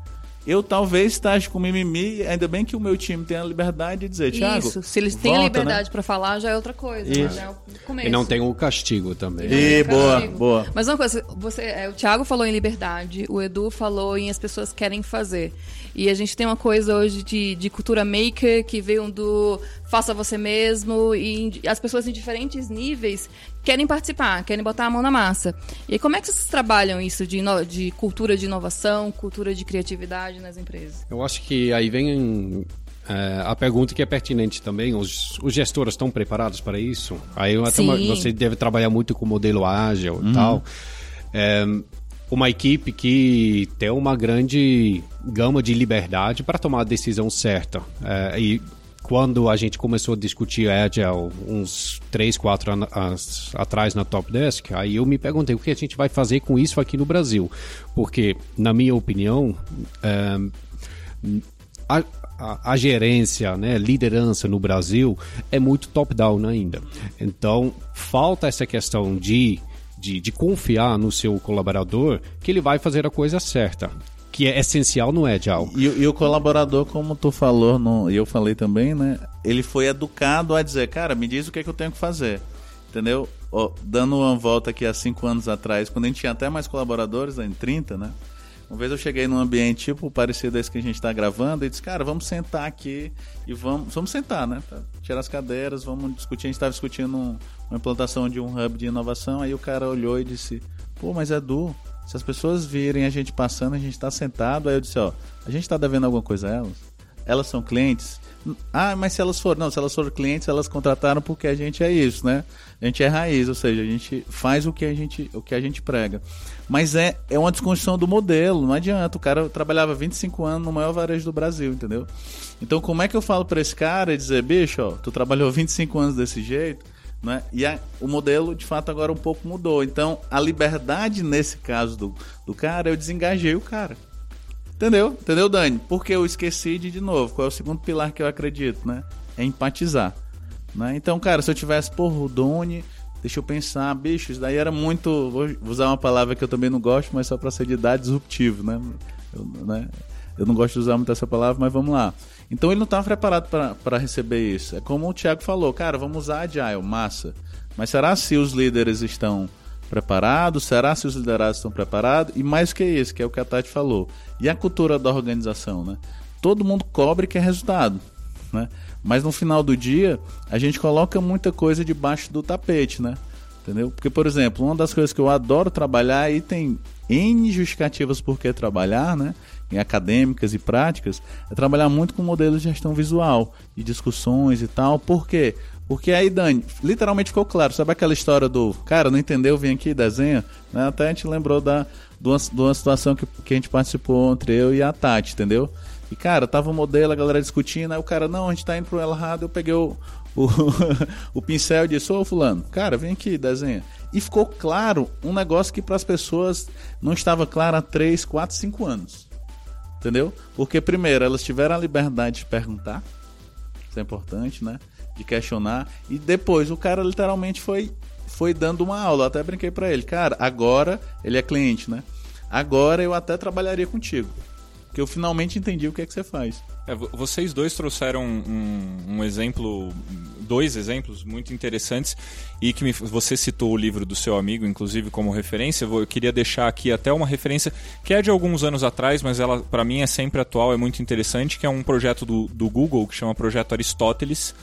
eu talvez esteja com mimimi, ainda bem que o meu time tem a liberdade de dizer, Thiago. Isso, se eles têm volta, a né? liberdade né? para falar, já é outra coisa. Isso. Né? É e não tem o castigo também. E, boa, boa. Mas uma coisa, você, é, o Thiago falou em liberdade, o Edu falou em as pessoas querem fazer. E a gente tem uma coisa hoje de, de cultura maker que veio do faça você mesmo e as pessoas em diferentes níveis querem participar, querem botar a mão na massa. E como é que vocês trabalham isso de, de cultura de inovação, cultura de criatividade nas empresas? Eu acho que aí vem é, a pergunta que é pertinente também, os, os gestores estão preparados para isso? Aí uma, você deve trabalhar muito com o modelo ágil e uhum. tal. É, uma equipe que tem uma grande gama de liberdade para tomar a decisão certa. É, e quando a gente começou a discutir Agile uns 3, 4 anos atrás na Top Desk, aí eu me perguntei o que a gente vai fazer com isso aqui no Brasil. Porque, na minha opinião, é, a, a, a, gerência, né, liderança no Brasil é muito top-down ainda. Então, falta essa questão de de, de confiar no seu colaborador que ele vai fazer a coisa certa que é essencial no Agile. E, e, o colaborador, como tu falou, e eu falei também, né? Ele foi educado a dizer, cara, me diz o que, é que eu tenho que fazer. Entendeu? dando uma volta aqui há cinco anos atrás, quando a gente tinha até mais colaboradores, em 30, né? Uma vez eu cheguei num ambiente tipo parecido a esse que a gente está gravando e disse, cara, vamos sentar aqui e vamos, vamos sentar, né? Tirar as cadeiras, vamos discutir. A gente estava discutindo um, uma implantação de um hub de inovação. Aí o cara olhou e disse: Pô, mas Edu, se as pessoas virem a gente passando, a gente está sentado. Aí eu disse: Ó, a gente está devendo alguma coisa a elas? Elas são clientes? Ah, mas se elas forem, não, se elas forem clientes, elas contrataram porque a gente é isso, né? A gente é raiz, ou seja, a gente faz o que a gente, o que a gente prega. Mas é, é uma desconstrução do modelo, não adianta. O cara trabalhava 25 anos no maior varejo do Brasil, entendeu? Então, como é que eu falo para esse cara e dizer, bicho, ó, tu trabalhou 25 anos desse jeito, né? E a, o modelo, de fato, agora um pouco mudou. Então, a liberdade nesse caso do, do cara, eu desengajei o cara. Entendeu? Entendeu, Dani? Porque eu esqueci de, de novo, qual é o segundo pilar que eu acredito, né? É empatizar. Né? Então, cara, se eu tivesse, porra, o Doni, deixa eu pensar, bicho, isso daí era muito. Vou usar uma palavra que eu também não gosto, mas só pra ser de idade disruptivo, né? Eu, né? eu não gosto de usar muito essa palavra, mas vamos lá. Então ele não estava preparado para receber isso. É como o Thiago falou, cara, vamos usar Agile, massa. Mas será se os líderes estão preparados? Será se os liderados estão preparados? E mais que isso, que é o que a Tati falou. E a cultura da organização, né? Todo mundo cobre que é resultado, né? Mas no final do dia, a gente coloca muita coisa debaixo do tapete, né? Entendeu? Porque, por exemplo, uma das coisas que eu adoro trabalhar e tem N justificativas por que trabalhar, né? Em acadêmicas e práticas, é trabalhar muito com modelos de gestão visual, de discussões e tal. Por quê? Porque aí, Dani, literalmente ficou claro. Sabe aquela história do cara, não entendeu, vem aqui e desenha? Né? Até a gente lembrou da, de, uma, de uma situação que, que a gente participou entre eu e a Tati, entendeu? E, cara, tava o modelo, a galera discutindo, aí o cara, não, a gente tá indo pro errado, eu peguei o, o, o pincel e disse, ô fulano, cara, vem aqui, desenha. E ficou claro um negócio que para as pessoas não estava claro há 3, 4, 5 anos. Entendeu? Porque, primeiro, elas tiveram a liberdade de perguntar. Isso é importante, né? De questionar. E depois o cara literalmente foi, foi dando uma aula. Eu até brinquei para ele, cara, agora ele é cliente, né? Agora eu até trabalharia contigo. Porque eu finalmente entendi o que é que você faz. É, vocês dois trouxeram um, um, exemplo, dois exemplos muito interessantes e que me, você citou o livro do seu amigo, inclusive como referência. Eu queria deixar aqui até uma referência que é de alguns anos atrás, mas ela para mim é sempre atual, é muito interessante, que é um projeto do, do Google que chama Projeto Aristóteles.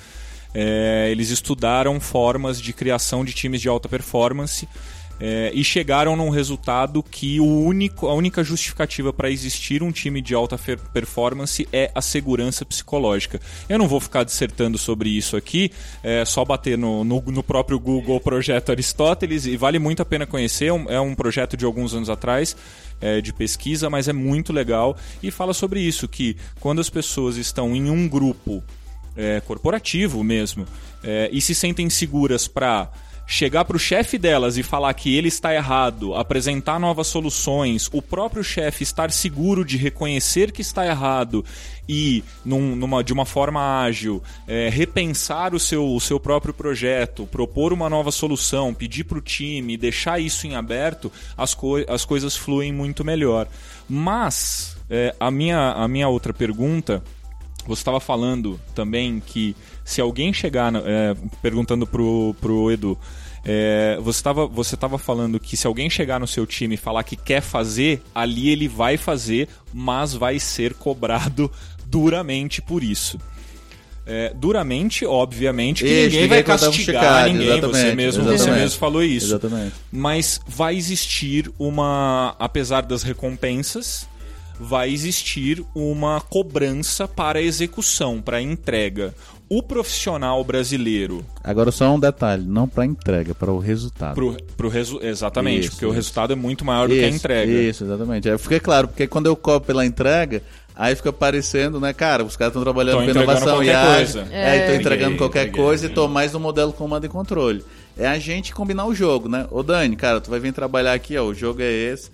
É, eles estudaram formas de criação de times de alta performance é, e chegaram num resultado que o único, a única justificativa para existir um time de alta performance é a segurança psicológica. Eu não vou ficar dissertando sobre isso aqui, é só bater no, no, no próprio Google Projeto Aristóteles e vale muito a pena conhecer. É um, é um projeto de alguns anos atrás. É, de pesquisa, mas é muito legal e fala sobre isso que quando as pessoas estão em um grupo é, corporativo mesmo é, e se sentem seguras para chegar para o chefe delas e falar que ele está errado, apresentar novas soluções, o próprio chefe estar seguro de reconhecer que está errado e, num, numa, de uma forma ágil, é, repensar o seu, o seu próprio projeto, propor uma nova solução, pedir para o time, deixar isso em aberto, as, co as coisas fluem muito melhor. Mas, é, a, minha, a minha outra pergunta. Você estava falando também que se alguém chegar, é, perguntando pro, pro Edu, é, você estava você tava falando que se alguém chegar no seu time e falar que quer fazer, ali ele vai fazer, mas vai ser cobrado duramente por isso. É, duramente, obviamente, que ninguém vai castigar ninguém. Você mesmo, você mesmo falou isso. Exatamente. Mas vai existir uma, apesar das recompensas, vai existir uma cobrança para execução, para entrega. O profissional brasileiro. Agora só um detalhe, não para entrega, para o resultado. Pro, pro resu exatamente, isso, porque isso. o resultado é muito maior do isso, que a entrega. Isso, exatamente. É, fica claro, porque quando eu cobro pela entrega, Aí fica parecendo, né, cara, os caras estão trabalhando com inovação e ágil, é, estão entregando qualquer entreguei, coisa entreguei. e estão mais no modelo comando e controle é a gente combinar o jogo, né? Ô Dani, cara, tu vai vir trabalhar aqui, ó, o jogo é esse.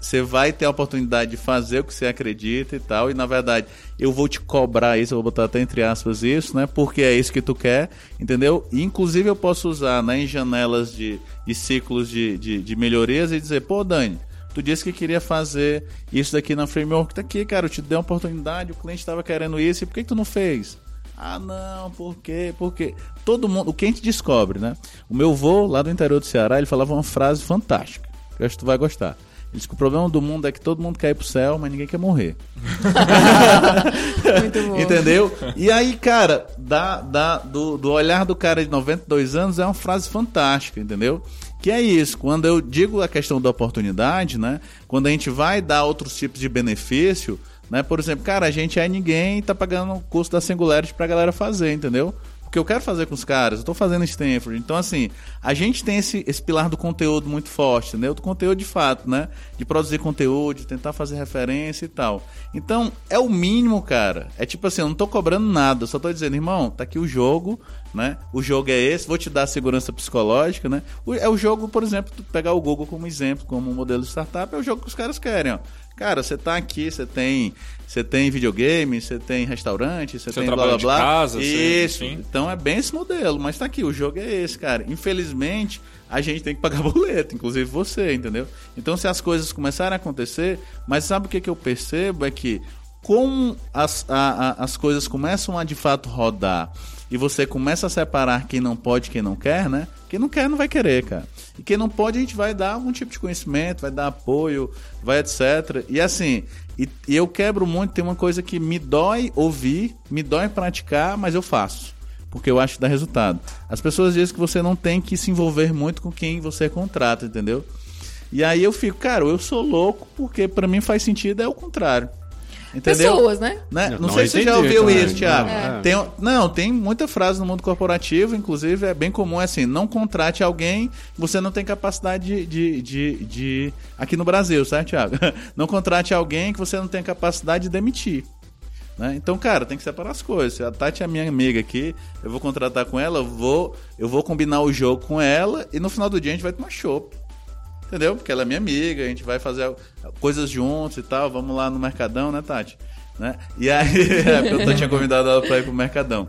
Você vai ter a oportunidade de fazer o que você acredita e tal. E na verdade, eu vou te cobrar isso, eu vou botar até entre aspas isso, né? Porque é isso que tu quer, entendeu? Inclusive eu posso usar né, em janelas de, de ciclos de, de, de melhorias e dizer, pô, Dani, tu disse que queria fazer isso daqui na framework, tá aqui, cara, eu te dei uma oportunidade, o cliente estava querendo isso, e por que, que tu não fez? Ah, não, por quê? Porque todo mundo, o que a gente descobre, né? O meu vô lá do interior do Ceará, ele falava uma frase fantástica. Que eu acho que tu vai gostar. Ele disse que o problema do mundo é que todo mundo quer ir pro céu, mas ninguém quer morrer. Muito bom. Entendeu? E aí, cara, da, da, do, do olhar do cara de 92 anos é uma frase fantástica, entendeu? Que é isso, quando eu digo a questão da oportunidade, né? Quando a gente vai dar outros tipos de benefício, né? Por exemplo, cara, a gente é ninguém e tá pagando o custo da Singularity pra galera fazer, entendeu? Porque eu quero fazer com os caras, eu tô fazendo Stanford. Então, assim, a gente tem esse, esse pilar do conteúdo muito forte, entendeu? Do conteúdo de fato, né? De produzir conteúdo, de tentar fazer referência e tal. Então, é o mínimo, cara. É tipo assim, eu não tô cobrando nada, eu só tô dizendo, irmão, tá aqui o jogo, né? O jogo é esse, vou te dar segurança psicológica, né? É o jogo, por exemplo, pegar o Google como exemplo, como um modelo de startup, é o jogo que os caras querem, ó. Cara, você tá aqui, você tem, você tem videogame, você tem restaurante, você, tem blá blá blá. Casa, Isso. Sim. Então é bem esse modelo, mas tá aqui, o jogo é esse, cara. Infelizmente, a gente tem que pagar boleto, inclusive você, entendeu? Então se as coisas começarem a acontecer, mas sabe o que, que eu percebo é que como as, a, a, as coisas começam a de fato rodar e você começa a separar quem não pode e quem não quer, né? Quem não quer não vai querer, cara. E quem não pode, a gente vai dar algum tipo de conhecimento, vai dar apoio, vai etc. E assim, e, e eu quebro muito, tem uma coisa que me dói ouvir, me dói praticar, mas eu faço. Porque eu acho que dá resultado. As pessoas dizem que você não tem que se envolver muito com quem você contrata, entendeu? E aí eu fico, cara, eu sou louco porque para mim faz sentido é o contrário. Entendeu? Pessoas, né? né? Não, não, sei se você já ouviu também. isso, Thiago. Não, é. tem, não, tem muita frase no mundo corporativo, inclusive é bem comum é assim: não contrate alguém, você não tem capacidade de. de, de, de... Aqui no Brasil, certo, Thiago? Não contrate alguém que você não tem capacidade de demitir. Né? Então, cara, tem que separar as coisas. A Tati é minha amiga aqui, eu vou contratar com ela, eu vou, eu vou combinar o jogo com ela e no final do dia a gente vai tomar chopp. Entendeu? Porque ela é minha amiga, a gente vai fazer coisas juntos e tal. Vamos lá no Mercadão, né, Tati? Né? E aí, é, eu tinha convidado ela pra ir pro Mercadão.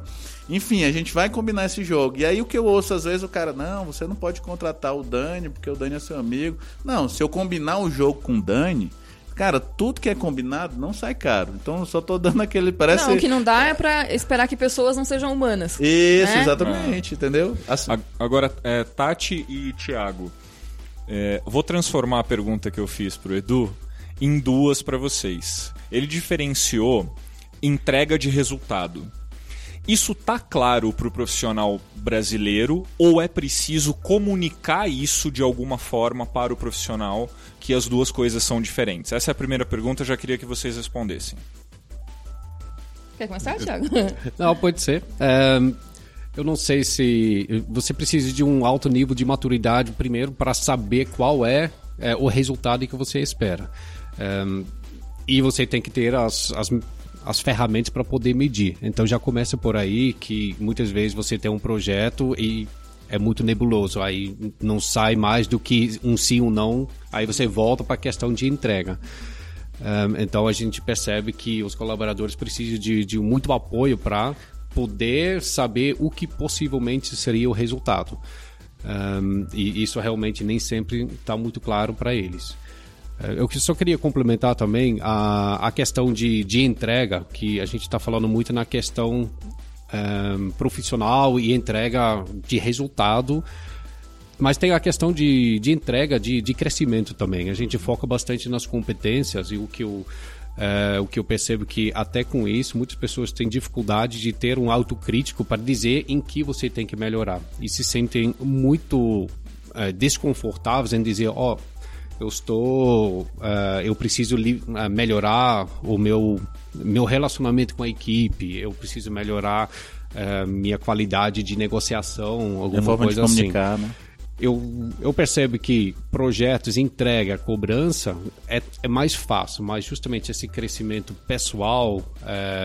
Enfim, a gente vai combinar esse jogo. E aí o que eu ouço às vezes o cara, não, você não pode contratar o Dani porque o Dani é seu amigo. Não, se eu combinar o jogo com o Dani, cara, tudo que é combinado não sai caro. Então eu só tô dando aquele. Parece... Não, o que não dá é pra esperar que pessoas não sejam humanas. Isso, né? exatamente, ah. entendeu? Assim. Agora, é, Tati e Thiago, é, vou transformar a pergunta que eu fiz pro Edu em duas para vocês. Ele diferenciou entrega de resultado. Isso tá claro para o profissional brasileiro ou é preciso comunicar isso de alguma forma para o profissional que as duas coisas são diferentes? Essa é a primeira pergunta, eu já queria que vocês respondessem. Quer começar, Thiago? Não, pode ser. É, eu não sei se você precisa de um alto nível de maturidade primeiro para saber qual é, é, o resultado que você espera. É, e você tem que ter as, as as ferramentas para poder medir. Então já começa por aí que muitas vezes você tem um projeto e é muito nebuloso, aí não sai mais do que um sim ou um não, aí você volta para a questão de entrega. Um, então a gente percebe que os colaboradores precisam de, de muito apoio para poder saber o que possivelmente seria o resultado. Um, e isso realmente nem sempre está muito claro para eles. É, eu só queria complementar também a, a questão de, de entrega, que a gente está falando muito na questão um, profissional e entrega de resultado, mas tem a questão de, de entrega, de, de crescimento também. A gente foca bastante nas competências e o que eu, é, o que eu percebo que até com isso muitas pessoas têm dificuldade de ter um autocrítico para dizer em que você tem que melhorar e se sentem muito é, desconfortáveis em dizer, ó, oh, eu estou, uh, eu preciso melhorar o meu meu relacionamento com a equipe, eu preciso melhorar minha qualidade de negociação, alguma forma coisa de comunicar, assim. Né? Eu, eu percebo que projetos, entrega, cobrança é, é mais fácil, mas justamente esse crescimento pessoal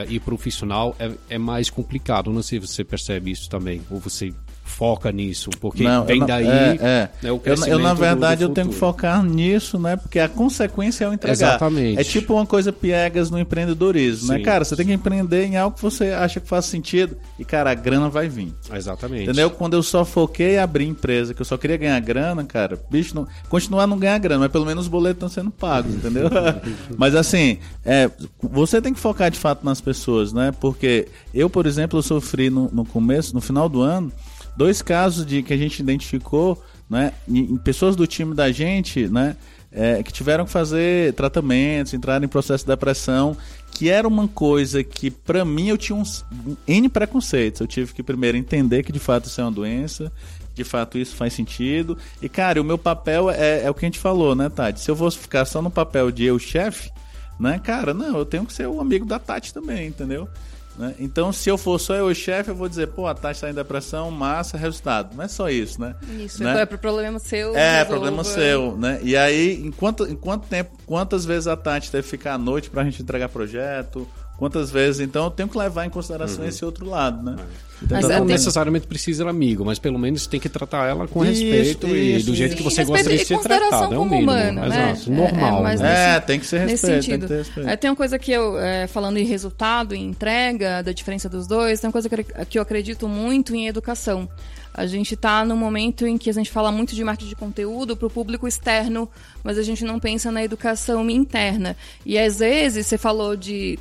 e profissional é, é mais complicado. Não sei se você percebe isso também, ou você foca nisso, porque não, vem daí é, é. Né, o eu, eu, na verdade, do, do eu tenho que focar nisso, né? Porque a consequência é o entregar. Exatamente. É tipo uma coisa piegas no empreendedorismo, né, Sim. né, cara? Você tem que empreender em algo que você acha que faz sentido e, cara, a grana vai vir. Exatamente. Entendeu? Quando eu só foquei em abrir empresa, que eu só queria ganhar grana, cara, bicho, não, continuar não ganhar grana, mas pelo menos os boletos estão sendo pagos, entendeu? mas assim, é, você tem que focar de fato nas pessoas, né? Porque eu, por exemplo, eu sofri no, no começo, no final do ano, dois casos de que a gente identificou, né, em pessoas do time da gente, né, é, que tiveram que fazer tratamentos, entraram em processo de depressão, que era uma coisa que para mim eu tinha uns N preconceitos. Eu tive que primeiro entender que de fato isso é uma doença, de fato isso faz sentido. E cara, o meu papel é, é o que a gente falou, né, Tati? Se eu fosse ficar só no papel de eu chefe, né, cara, não, eu tenho que ser o amigo da Tati também, entendeu? Né? Então, se eu for só eu o chefe, eu vou dizer, pô, a taxa está em depressão, massa, resultado. Não é só isso, né? Isso, né? é problema seu. É, resolva. problema seu, né? E aí, em quanto, em quanto tempo, quantas vezes a Tati deve ficar à noite para a gente entregar projeto? Quantas vezes, então, eu tenho que levar em consideração uhum. esse outro lado, né? Então, mas não necessariamente precisa ser amigo, mas pelo menos tem que tratar ela com isso, respeito isso, e do jeito que você gosta de ser tratado. É o mínimo. Humano, né? Exato, normal. É, né? é, tem que ser respeito. Tem, que ter respeito. É, tem uma coisa que eu, é, falando em resultado, em entrega, da diferença dos dois, tem uma coisa que eu acredito muito em educação. A gente está no momento em que a gente fala muito de marketing de conteúdo para o público externo, mas a gente não pensa na educação interna. E às vezes você falou de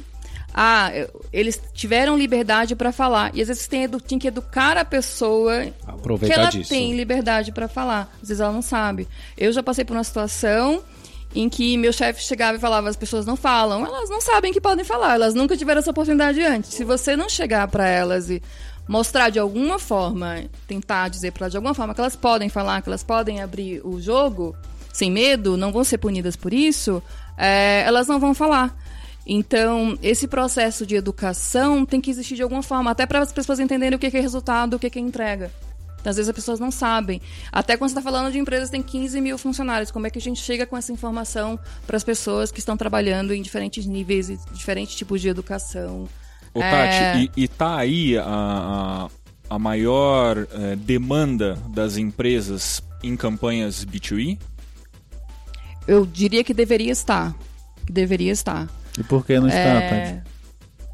ah, eles tiveram liberdade para falar. E às vezes tem, tem que educar a pessoa Aproveitar que ela disso. tem liberdade para falar. Às vezes ela não sabe. Eu já passei por uma situação em que meu chefe chegava e falava as pessoas não falam, elas não sabem que podem falar, elas nunca tiveram essa oportunidade antes. Se você não chegar para elas e mostrar de alguma forma, tentar dizer para elas de alguma forma que elas podem falar, que elas podem abrir o jogo sem medo, não vão ser punidas por isso, é, elas não vão falar. Então, esse processo de educação tem que existir de alguma forma, até para as pessoas entenderem o que é resultado, o que é entrega. Então, às vezes as pessoas não sabem. Até quando você está falando de empresas que têm 15 mil funcionários, como é que a gente chega com essa informação para as pessoas que estão trabalhando em diferentes níveis e diferentes tipos de educação? Ô, Tati, é... e, e tá aí a, a, a maior é, demanda das empresas em campanhas B2E? Eu diria que deveria estar. Que deveria estar. E por que não está, é... Tati?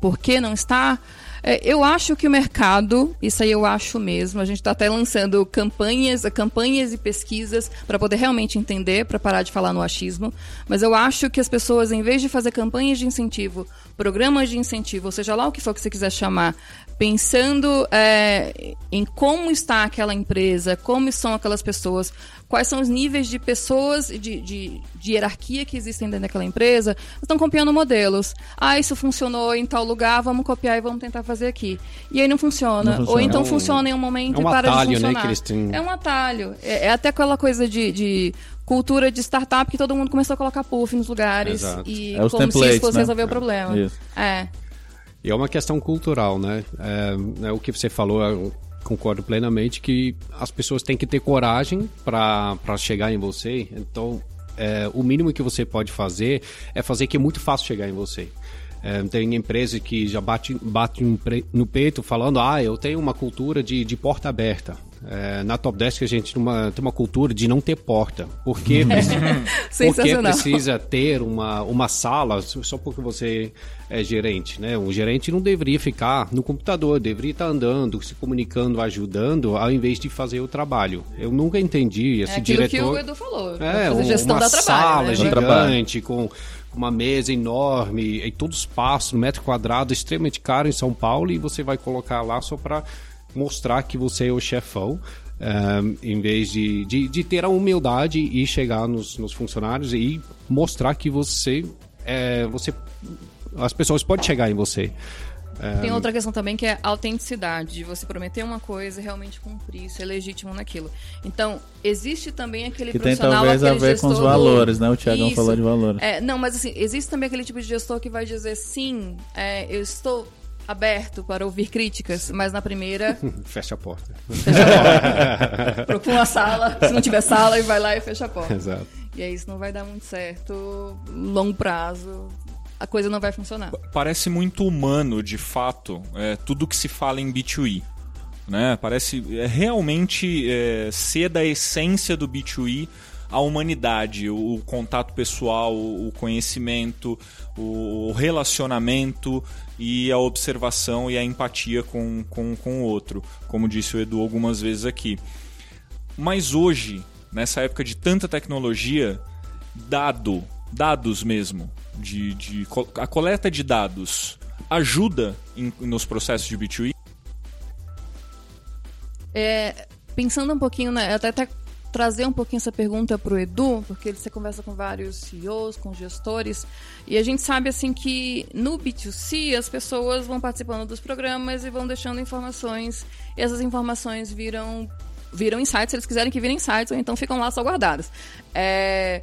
Por que não está? É, eu acho que o mercado, isso aí eu acho mesmo, a gente está até lançando campanhas, campanhas e pesquisas para poder realmente entender, para parar de falar no achismo, mas eu acho que as pessoas, em vez de fazer campanhas de incentivo, programas de incentivo, ou seja lá o que for que você quiser chamar, pensando é, em como está aquela empresa, como são aquelas pessoas, quais são os níveis de pessoas, de, de, de hierarquia que existem dentro daquela empresa, estão copiando modelos. Ah, isso funcionou em tal lugar, vamos copiar e vamos tentar fazer aqui. E aí não funciona. Não funciona. Ou então é um, funciona em um momento é um e para atalho, de né, funcionar. Né, é um atalho. É, é, até aquela coisa de, de cultura de startup que todo mundo começou a colocar puff nos lugares. Exato. E é como se isso fosse né? resolver o problema. Isso. É. E é uma questão cultural, né? É, é o que você falou, é, concordo plenamente que as pessoas têm que ter coragem para chegar em você. Então, é, o mínimo que você pode fazer é fazer que é muito fácil chegar em você. É, tem empresas que já bate, bate no peito falando, ah, eu tenho uma cultura de, de porta aberta. É, na Top Desk a gente tem uma, tem uma cultura de não ter porta. Porque, porque precisa ter uma, uma sala só porque você é gerente, né? Um gerente não deveria ficar no computador, deveria estar andando, se comunicando, ajudando, ao invés de fazer o trabalho. Eu nunca entendi esse é diretor. que o Edu falou. É, um, gestão uma da trabalho, sala né? gigante com uma mesa enorme e todo espaço, um metro quadrado, extremamente caro em São Paulo e você vai colocar lá só para mostrar que você é o chefão. Um, em vez de, de, de, ter a humildade e chegar nos, nos funcionários e mostrar que você é, você as pessoas podem chegar em você tem outra questão também que é a autenticidade, de você prometer uma coisa e realmente cumprir, ser legítimo naquilo. Então, existe também aquele que profissional... Que tem talvez a ver com os valores, né? O Tiagão falou de valores. É, não, mas assim, existe também aquele tipo de gestor que vai dizer, sim, é, eu estou aberto para ouvir críticas, mas na primeira. fecha a porta. Fecha a porta. Procura uma sala, se não tiver sala, e vai lá e fecha a porta. Exato. E aí isso não vai dar muito certo, longo prazo. A coisa não vai funcionar. Parece muito humano, de fato, é, tudo que se fala em B2E. Né? Parece é, realmente é, ser da essência do B2E a humanidade, o contato pessoal, o conhecimento, o relacionamento e a observação e a empatia com, com, com o outro, como disse o Edu algumas vezes aqui. Mas hoje, nessa época de tanta tecnologia, dado, dados mesmo, de, de a coleta de dados ajuda em, nos processos de B2E? É, pensando um pouquinho, né, até, até trazer um pouquinho essa pergunta para o Edu, porque você conversa com vários CEOs, com gestores, e a gente sabe assim que no B2C as pessoas vão participando dos programas e vão deixando informações, e essas informações viram viram insights, se eles quiserem que virem insights, ou então ficam lá só guardadas. É,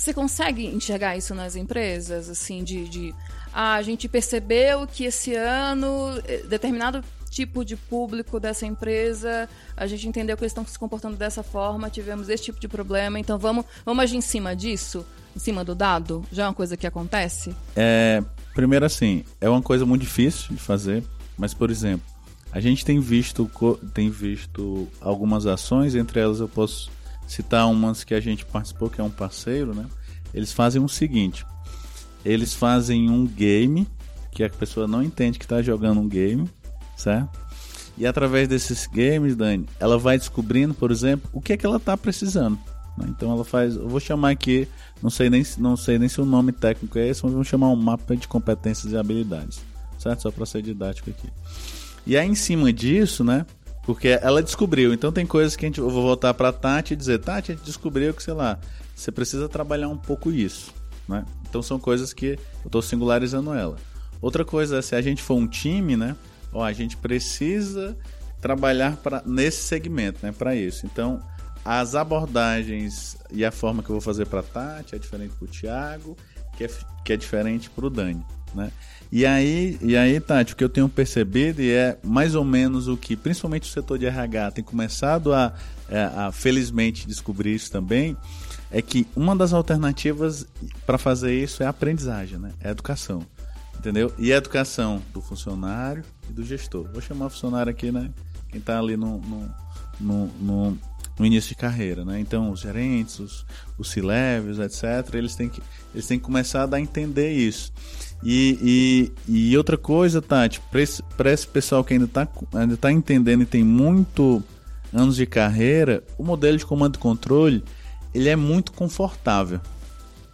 você consegue enxergar isso nas empresas, assim, de, de ah, a gente percebeu que esse ano eh, determinado tipo de público dessa empresa, a gente entendeu que eles estão se comportando dessa forma, tivemos esse tipo de problema, então vamos, vamos agir em cima disso, em cima do dado? Já é uma coisa que acontece? É, primeiro assim, é uma coisa muito difícil de fazer, mas por exemplo, a gente tem visto tem visto algumas ações, entre elas eu posso citar umas que a gente participou, que é um parceiro, né? Eles fazem o seguinte: eles fazem um game que a pessoa não entende que está jogando um game, certo? E através desses games, Dani, ela vai descobrindo, por exemplo, o que é que ela está precisando. Né? Então ela faz, eu vou chamar aqui, não sei nem não sei nem se o nome técnico é esse, mas vamos chamar um mapa de competências e habilidades, certo? Só para ser didático aqui. E aí em cima disso, né? Porque ela descobriu. Então tem coisas que a gente, eu vou voltar para Tati e dizer, Tati, a gente descobriu que sei lá, você precisa trabalhar um pouco isso, né? Então são coisas que eu estou singularizando ela. Outra coisa é se a gente for um time, né? Ó, a gente precisa trabalhar para nesse segmento, né? Para isso. Então as abordagens e a forma que eu vou fazer para Tati é diferente para o Thiago, que é, que é diferente para o Dani, né? E aí, e aí, Tati, o que eu tenho percebido e é mais ou menos o que, principalmente o setor de RH, tem começado a, é, a felizmente descobrir isso também, é que uma das alternativas para fazer isso é a aprendizagem, né? É a educação. Entendeu? E a educação do funcionário e do gestor. Vou chamar o funcionário aqui, né? Quem está ali no, no, no, no, no, início de carreira, né? Então, os gerentes, os, os C-levels, etc., eles têm, que, eles têm que começar a a entender isso. E, e, e outra coisa, Tati, para esse, esse pessoal que ainda está ainda tá entendendo e tem muito anos de carreira, o modelo de comando e controle ele é muito confortável.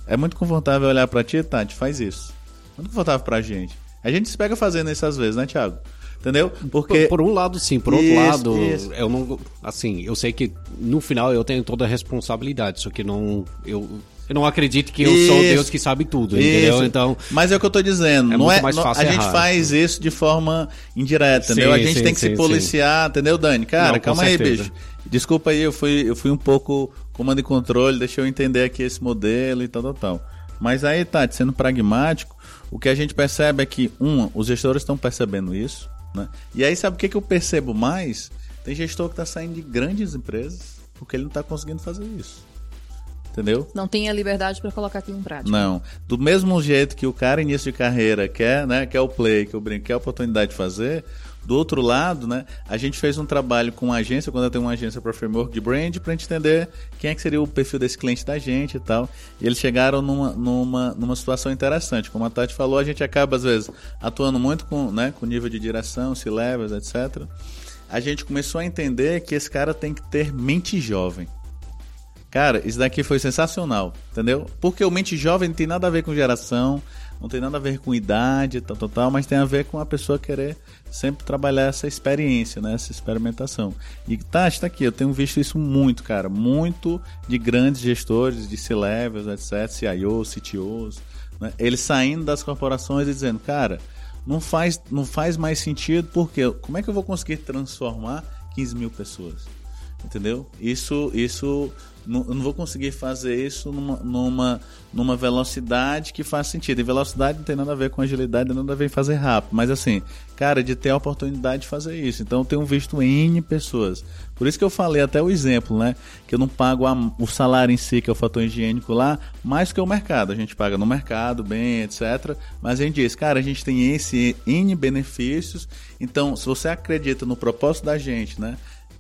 É muito confortável olhar para ti, Tati, faz isso. Muito confortável pra gente. A gente se pega fazendo isso às vezes, né, Thiago? Entendeu? Porque por, por um lado sim, por outro isso, lado, isso. eu não assim, eu sei que no final eu tenho toda a responsabilidade, só que não eu eu não acredito que eu isso, sou Deus que sabe tudo, entendeu? Então, mas é o que eu tô dizendo, é não é, não, a errar. gente faz isso de forma indireta, entendeu? a gente sim, tem que sim, se policiar, sim. entendeu, Dani? Cara, não, calma aí, bicho. Desculpa aí, eu fui eu fui um pouco comando e controle, deixa eu entender aqui esse modelo e tal, tal, tal. Mas aí, Tati, sendo pragmático, o que a gente percebe é que, um, os gestores estão percebendo isso, né? E aí, sabe o que, que eu percebo mais? Tem gestor que está saindo de grandes empresas porque ele não está conseguindo fazer isso. Entendeu? Não tem a liberdade para colocar aquilo em prática. Não. Do mesmo jeito que o cara início de carreira quer, né, quer o play, que eu brinco, quer a oportunidade de fazer, do outro lado, né, a gente fez um trabalho com uma agência, quando eu tenho uma agência para framework de brand, para a gente entender quem é que seria o perfil desse cliente da gente e tal. E eles chegaram numa, numa, numa situação interessante. Como a Tati falou, a gente acaba, às vezes, atuando muito com, né, com nível de direção, C-levels, etc. A gente começou a entender que esse cara tem que ter mente jovem. Cara, isso daqui foi sensacional, entendeu? Porque o mente jovem não tem nada a ver com geração, não tem nada a ver com idade, tal, tal, tal, mas tem a ver com a pessoa querer sempre trabalhar essa experiência, né? essa experimentação. E tá, está aqui, eu tenho visto isso muito, cara, muito de grandes gestores de C-levels, etc, CIOs, CTOs, né? eles saindo das corporações e dizendo, cara, não faz, não faz mais sentido, porque como é que eu vou conseguir transformar 15 mil pessoas? Entendeu? Isso, isso não, eu não vou conseguir fazer isso numa, numa, numa velocidade que faz sentido. E velocidade não tem nada a ver com agilidade, não tem nada a ver em fazer rápido. Mas assim, cara, de ter a oportunidade de fazer isso. Então eu tenho visto N pessoas. Por isso que eu falei até o exemplo, né? Que eu não pago a, o salário em si, que é o fator higiênico lá, mais que o mercado. A gente paga no mercado, bem, etc. Mas a gente diz, cara, a gente tem esse N benefícios. Então, se você acredita no propósito da gente, né?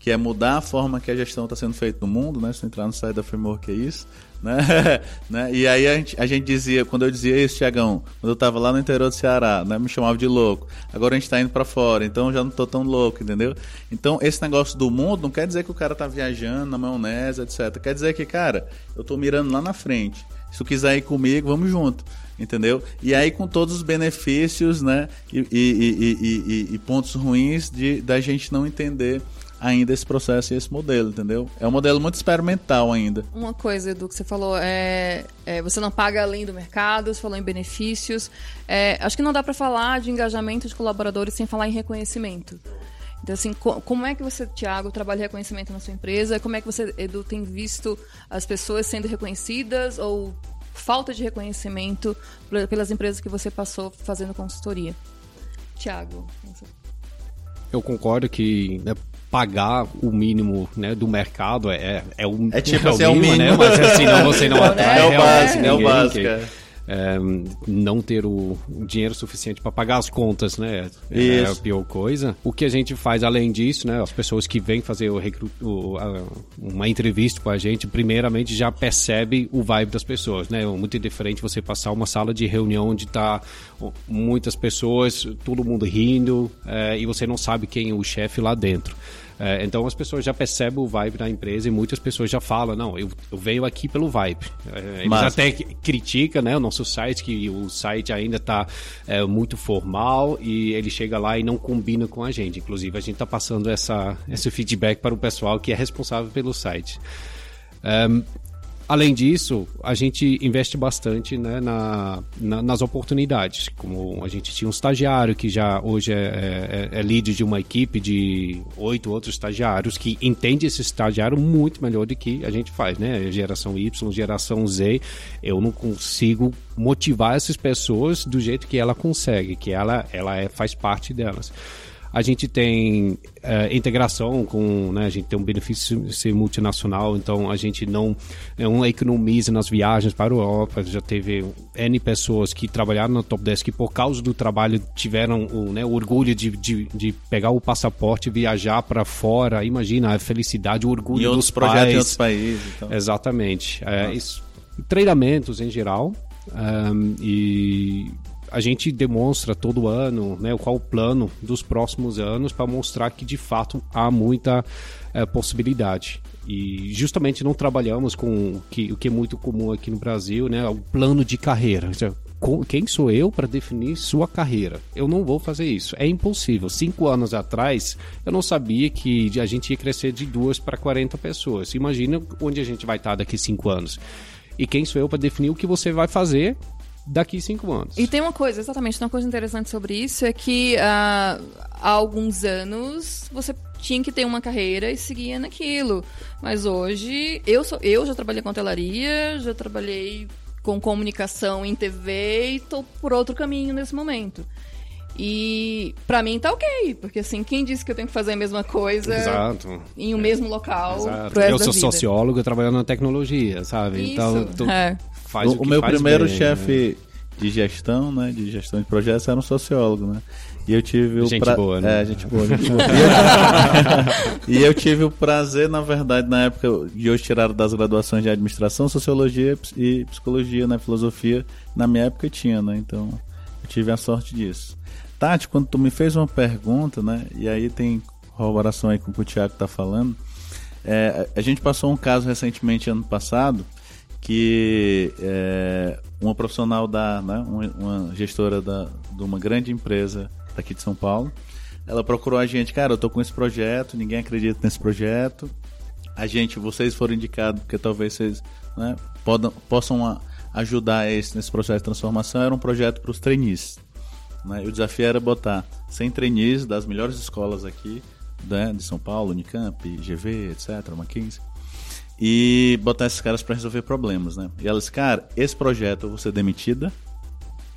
Que é mudar a forma que a gestão está sendo feita no mundo, né? Se entrar no site da Framework é isso, né? né? E aí a gente, a gente dizia, quando eu dizia isso, Tiagão, quando eu estava lá no interior do Ceará, né? Me chamava de louco. Agora a gente está indo para fora, então já não estou tão louco, entendeu? Então esse negócio do mundo não quer dizer que o cara está viajando na maionese, etc. Quer dizer que, cara, eu estou mirando lá na frente. Se tu quiser ir comigo, vamos junto entendeu? E aí com todos os benefícios, né, e, e, e, e, pontos ruins de da gente não entender ainda esse processo e esse modelo, entendeu? É um modelo muito experimental ainda. Uma coisa, Edu, que você falou, é, é você não paga além do mercado, você falou em benefícios. É, acho que não dá para falar de engajamento de colaboradores sem falar em reconhecimento. Então, assim, co como é que você, Tiago, trabalha reconhecimento na sua empresa? Como é que você, Edu, tem visto as pessoas sendo reconhecidas ou falta de reconhecimento pelas empresas que você passou fazendo consultoria? Tiago. Eu concordo que né, pagar o mínimo né, do mercado é, é, é o, é tipo é assim, o mínimo, né? Mas assim, não, você não atrai é o básico, é o básico. É é, não ter o dinheiro suficiente para pagar as contas, né? É a pior coisa. O que a gente faz além disso, né? As pessoas que vêm fazer o, o a, uma entrevista com a gente, primeiramente já percebe o vibe das pessoas, né? É muito diferente você passar uma sala de reunião onde tá muitas pessoas, todo mundo rindo, é, e você não sabe quem é o chefe lá dentro. É, então as pessoas já percebem o vibe da empresa e muitas pessoas já falam, não, eu, eu venho aqui pelo vibe. É, eles Mas... até criticam né, o nosso site, que o site ainda está é, muito formal e ele chega lá e não combina com a gente. Inclusive, a gente está passando essa, esse feedback para o pessoal que é responsável pelo site. Um, Além disso, a gente investe bastante né, na, na, nas oportunidades. Como a gente tinha um estagiário que já hoje é, é, é líder de uma equipe de oito outros estagiários que entende esse estagiário muito melhor do que a gente faz, né? Geração Y, geração Z. Eu não consigo motivar essas pessoas do jeito que ela consegue, que ela, ela é, faz parte delas. A gente tem é, integração com, né, a gente tem um benefício ser multinacional, então a gente não, não economiza nas viagens para a Europa. Já teve N pessoas que trabalharam no Top Desk que por causa do trabalho tiveram o, né, o orgulho de, de, de, pegar o passaporte e viajar para fora. Imagina a felicidade, o orgulho e dos projetos pais. em outros países. Então. Exatamente. É, isso, treinamentos em geral. Um, e a gente demonstra todo ano né, qual o plano dos próximos anos para mostrar que de fato há muita é, possibilidade. E justamente não trabalhamos com o que, o que é muito comum aqui no Brasil, né? O plano de carreira. Quem sou eu para definir sua carreira? Eu não vou fazer isso. É impossível. Cinco anos atrás, eu não sabia que a gente ia crescer de duas para 40 pessoas. Imagina onde a gente vai estar daqui cinco anos. E quem sou eu para definir o que você vai fazer daqui cinco anos. E tem uma coisa, exatamente, uma coisa interessante sobre isso é que uh, há alguns anos você tinha que ter uma carreira e seguia naquilo. Mas hoje, eu, sou, eu já trabalhei com hotelaria, já trabalhei com comunicação em TV e tô por outro caminho nesse momento. E para mim tá ok, porque assim, quem disse que eu tenho que fazer a mesma coisa Exato. em um é. mesmo local? eu sou sociólogo trabalhando na tecnologia, sabe? Isso. Então, tu é. Faz o, o, o meu primeiro bem, chefe né? de gestão, né, de gestão de projetos era um sociólogo, né? E eu tive o gente pra... boa, né? É, gente boa, gente boa. e eu tive o prazer, na verdade, na época de hoje tiraram das graduações de administração, sociologia e psicologia, né, filosofia, na minha época tinha, né? Então, eu tive a sorte disso. Tati, quando tu me fez uma pergunta, né, e aí tem corroboração aí com o que o Thiago tá falando, é, a gente passou um caso recentemente ano passado que é, uma profissional da, né, uma, gestora da, de uma grande empresa daqui de São Paulo. Ela procurou a gente, cara, eu tô com esse projeto, ninguém acredita nesse projeto. A gente, vocês foram indicados porque talvez vocês né, podam, possam ajudar esse, nesse processo de transformação. Era um projeto para os trainees. Né? E o desafio era botar 100 trainees das melhores escolas aqui, né, de São Paulo, Unicamp, GV, etc., Mackenzie, e botar esses caras para resolver problemas. Né? E elas, cara, esse projeto eu vou ser demitida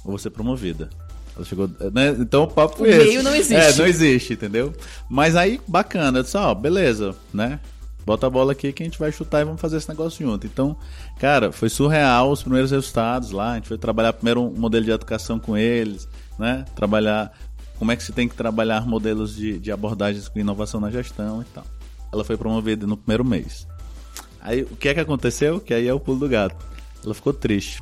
ou vou ser promovida. Ela chegou, né? Então o papo foi o esse. meio não existe. É, não existe, entendeu? Mas aí, bacana. Eu disse, ó, beleza, né? Bota a bola aqui que a gente vai chutar e vamos fazer esse negócio junto. Então, cara, foi surreal os primeiros resultados lá. A gente foi trabalhar primeiro um modelo de educação com eles, né? Trabalhar como é que se tem que trabalhar modelos de, de abordagens com inovação na gestão e tal. Ela foi promovida no primeiro mês. Aí o que é que aconteceu? Que aí é o pulo do gato. Ela ficou triste.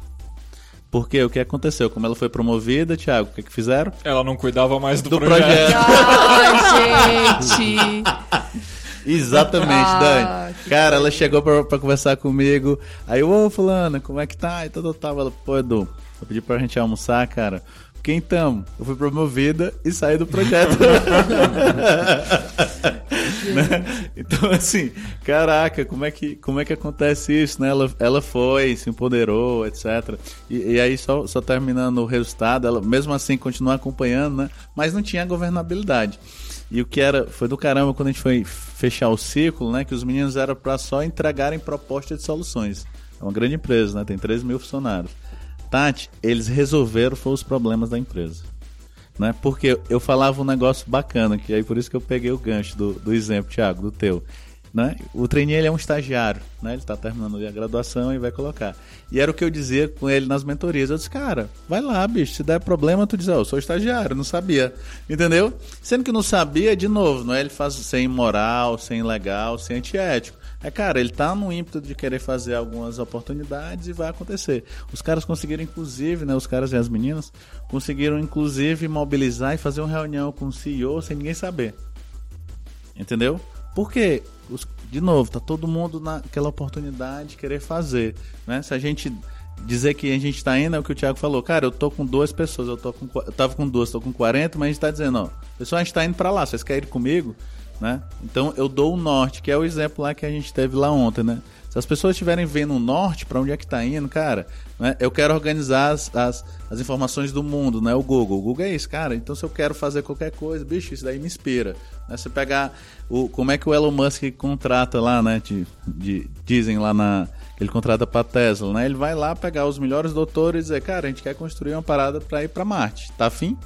Porque o que aconteceu? Como ela foi promovida, Thiago, o que, que fizeram? Ela não cuidava mais do, do projeto. projeto. Ai, gente! Exatamente, ah, Dani. Cara, ela chegou pra, pra, conversar comigo. Aí, ô, fulano, como é que tá? E tal, tal, Ela, pô, Edu, eu pedi pra gente almoçar, cara. Porque então, eu fui promovida e saí do projeto. né? Então, assim, caraca, como é que, como é que acontece isso, né? Ela, ela foi, se empoderou, etc. E, e aí, só, só terminando o resultado, ela mesmo assim continua acompanhando, né? Mas não tinha governabilidade. E o que era, foi do caramba quando a gente foi fechar o ciclo, né? Que os meninos eram para só entregarem propostas de soluções. É uma grande empresa, né? Tem 3 mil funcionários. Tati, eles resolveram foi os problemas da empresa. Né? Porque eu falava um negócio bacana, que aí por isso que eu peguei o gancho do, do exemplo, Thiago, do teu. Né? O trainee ele é um estagiário, né? ele está terminando a graduação e vai colocar. E era o que eu dizia com ele nas mentorias. Eu disse, cara, vai lá, bicho, se der problema, tu diz, oh, eu sou estagiário, não sabia. Entendeu? Sendo que não sabia, de novo, não é ele faz sem imoral, sem legal, sem antiético. É, cara, ele tá no ímpeto de querer fazer algumas oportunidades e vai acontecer. Os caras conseguiram, inclusive, né? Os caras e as meninas conseguiram, inclusive, mobilizar e fazer uma reunião com o CEO sem ninguém saber. Entendeu? Porque, os, de novo, tá todo mundo naquela oportunidade de querer fazer. Né? Se a gente dizer que a gente tá indo, é o que o Thiago falou. Cara, eu tô com duas pessoas, eu, tô com, eu tava com duas, tô com 40, mas a gente tá dizendo, ó, pessoal, a gente tá indo pra lá, vocês querem ir comigo? Né? Então eu dou o norte, que é o exemplo lá que a gente teve lá ontem, né? Se as pessoas estiverem vendo o norte, para onde é que está indo, cara, né? eu quero organizar as, as, as, informações do mundo, né? O Google. O Google é isso, cara. Então se eu quero fazer qualquer coisa, bicho, isso daí me inspira. Né? Você pegar o, como é que o Elon Musk contrata lá, né? De, de dizem lá na. Ele contrata para Tesla, né? Ele vai lá pegar os melhores doutores e dizer, cara, a gente quer construir uma parada para ir para Marte. Tá afim?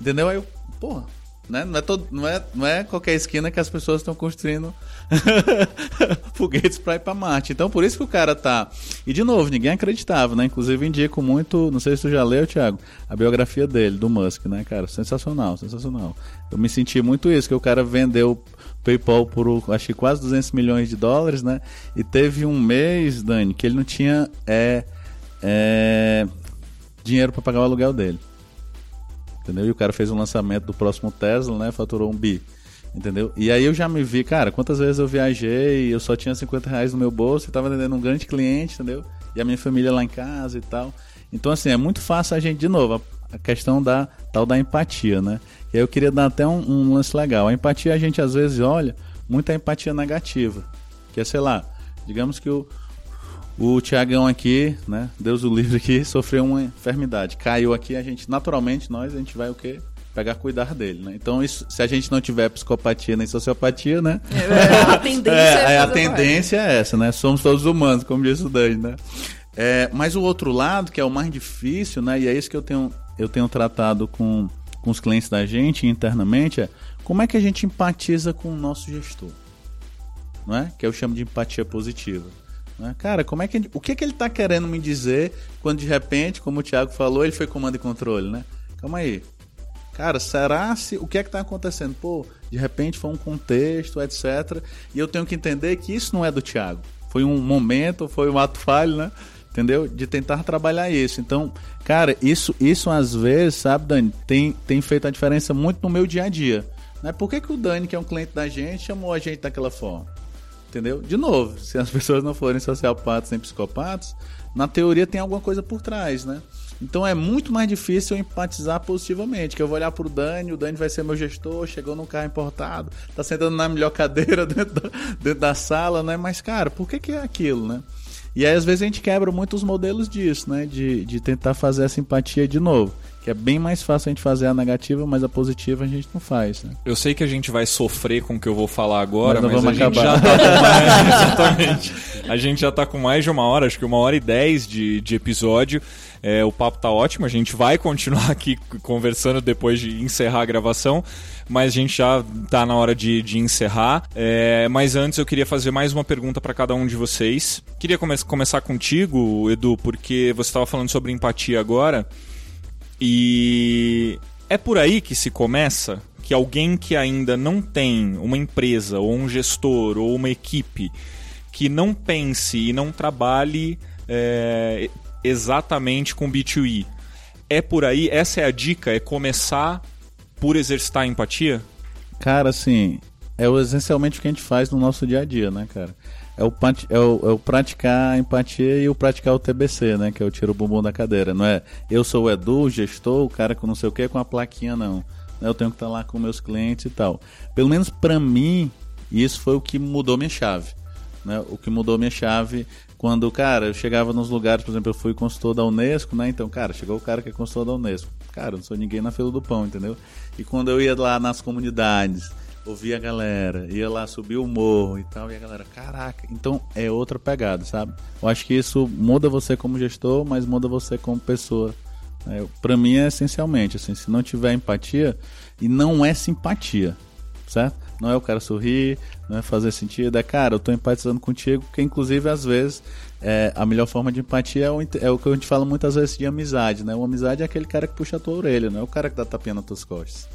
Entendeu? Aí eu, porra, né? Não, é todo, não, é, não é qualquer esquina que as pessoas estão construindo foguetes para ir para Marte. Então, por isso que o cara tá. E de novo, ninguém acreditava, né? Inclusive, indico muito. Não sei se tu já leu, Thiago, a biografia dele, do Musk, né, cara? Sensacional, sensacional. Eu me senti muito isso, que o cara vendeu PayPal por acho que quase 200 milhões de dólares, né? E teve um mês, Dani, que ele não tinha é, é, dinheiro para pagar o aluguel dele. Entendeu? E o cara fez um lançamento do próximo Tesla, né? Faturou um bi. Entendeu? E aí eu já me vi, cara, quantas vezes eu viajei e eu só tinha 50 reais no meu bolso e tava atendendo um grande cliente, entendeu? E a minha família lá em casa e tal. Então, assim, é muito fácil a gente, de novo, a, questão da tal da empatia, né? E aí eu queria dar até um, um lance legal. A empatia a gente às vezes olha muita empatia negativa. Que é, sei lá, digamos que o, o Tiagão aqui, né? Deus o livre aqui, sofreu uma enfermidade. Caiu aqui, a gente, naturalmente, nós, a gente vai o quê? pegar cuidar dele, né? Então, isso, se a gente não tiver psicopatia nem sociopatia, né? É, a tendência, é, é a tendência é essa, né? Somos todos humanos, como disse o Dani, né? É, mas o outro lado, que é o mais difícil, né? E é isso que eu tenho, eu tenho tratado com, com os clientes da gente internamente, é como é que a gente empatiza com o nosso gestor, não é? Que eu chamo de empatia positiva. Né? Cara, como é que o que, que ele está querendo me dizer quando de repente, como o Thiago falou, ele foi comando e controle, né? Calma aí, Cara, será se. O que é que está acontecendo? Pô, de repente foi um contexto, etc. E eu tenho que entender que isso não é do Thiago. Foi um momento, foi um ato falho, né? Entendeu? De tentar trabalhar isso. Então, cara, isso, isso às vezes, sabe, Dani, tem, tem feito a diferença muito no meu dia a dia. Né? Por que, que o Dani, que é um cliente da gente, chamou a gente daquela forma? Entendeu? De novo, se as pessoas não forem sociopatas nem psicopatas, na teoria tem alguma coisa por trás, né? Então é muito mais difícil eu empatizar positivamente. Que eu vou olhar pro Dani, o Dani vai ser meu gestor, chegou num carro importado, tá sentando na melhor cadeira dentro da, dentro da sala, né? Mas, cara, por que, que é aquilo, né? E aí, às vezes, a gente quebra muitos modelos disso, né? De, de tentar fazer essa empatia de novo que é bem mais fácil a gente fazer a negativa, mas a positiva a gente não faz. Né? Eu sei que a gente vai sofrer com o que eu vou falar agora, mas, mas a gente acabar. já tá com mais, exatamente. A gente já tá com mais de uma hora, acho que uma hora e dez de, de episódio. É, o papo tá ótimo, a gente vai continuar aqui conversando depois de encerrar a gravação, mas a gente já tá na hora de, de encerrar. É, mas antes eu queria fazer mais uma pergunta para cada um de vocês. Queria come começar contigo, Edu, porque você estava falando sobre empatia agora. E é por aí que se começa que alguém que ainda não tem uma empresa ou um gestor ou uma equipe que não pense e não trabalhe é, exatamente com B2E. É por aí, essa é a dica, é começar por exercitar empatia? Cara, assim, é essencialmente o que a gente faz no nosso dia a dia, né, cara? É o, é, o, é o praticar a empatia e o praticar o TBC, né? Que é o tiro o bumbum da cadeira. Não é eu sou o Edu, gestor, o cara com não sei o que, com a plaquinha, não. Eu tenho que estar lá com meus clientes e tal. Pelo menos para mim, isso foi o que mudou minha chave. Né? O que mudou minha chave quando, cara, eu chegava nos lugares, por exemplo, eu fui consultor da Unesco, né? Então, cara, chegou o cara que é consultor da Unesco. Cara, eu não sou ninguém na fila do pão, entendeu? E quando eu ia lá nas comunidades ouvia a galera, ia lá subir o morro e tal, e a galera, caraca, então é outra pegada, sabe? Eu acho que isso muda você como gestor, mas muda você como pessoa. É, para mim é essencialmente, assim, se não tiver empatia, e não é simpatia, certo? Não é o cara sorrir, não é fazer sentido, é cara, eu tô empatizando contigo, porque inclusive às vezes é, a melhor forma de empatia é o, é o que a gente fala muitas vezes de amizade, né? Uma amizade é aquele cara que puxa a tua orelha, não é o cara que dá tapinha nas tuas costas.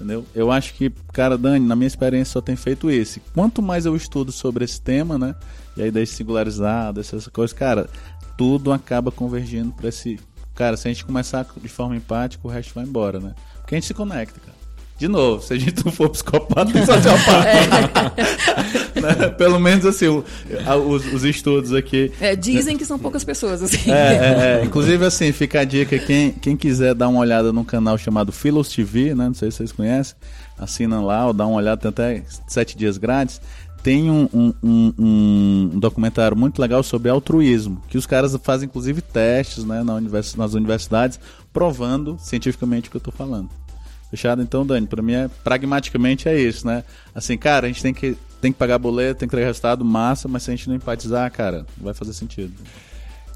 Entendeu? Eu acho que, cara, Dani, na minha experiência só tem feito esse. Quanto mais eu estudo sobre esse tema, né? E aí das singularizadas, essas coisas, cara, tudo acaba convergindo para esse. Cara, se a gente começar de forma empática, o resto vai embora, né? Porque a gente se conecta, cara. De novo, se a gente não for psicopata, tem sociopata. É. né? Pelo menos assim, o, os, os, estudos aqui. É, dizem que são poucas pessoas, assim. É, é, é, Inclusive, assim, fica a dica: quem, quem quiser dar uma olhada num canal chamado Philos TV, né? Não sei se vocês conhecem, assinam lá ou dá uma olhada, tem até sete dias grátis. Tem um, um, um, um, documentário muito legal sobre altruísmo, que os caras fazem inclusive testes né, na univers, nas universidades, provando cientificamente o que eu estou falando. Fechado? Então, Dani, para mim é pragmaticamente é isso, né? Assim, cara, a gente tem que, tem que pagar boleto, tem que ter resultado massa, mas se a gente não empatizar, cara, não vai fazer sentido.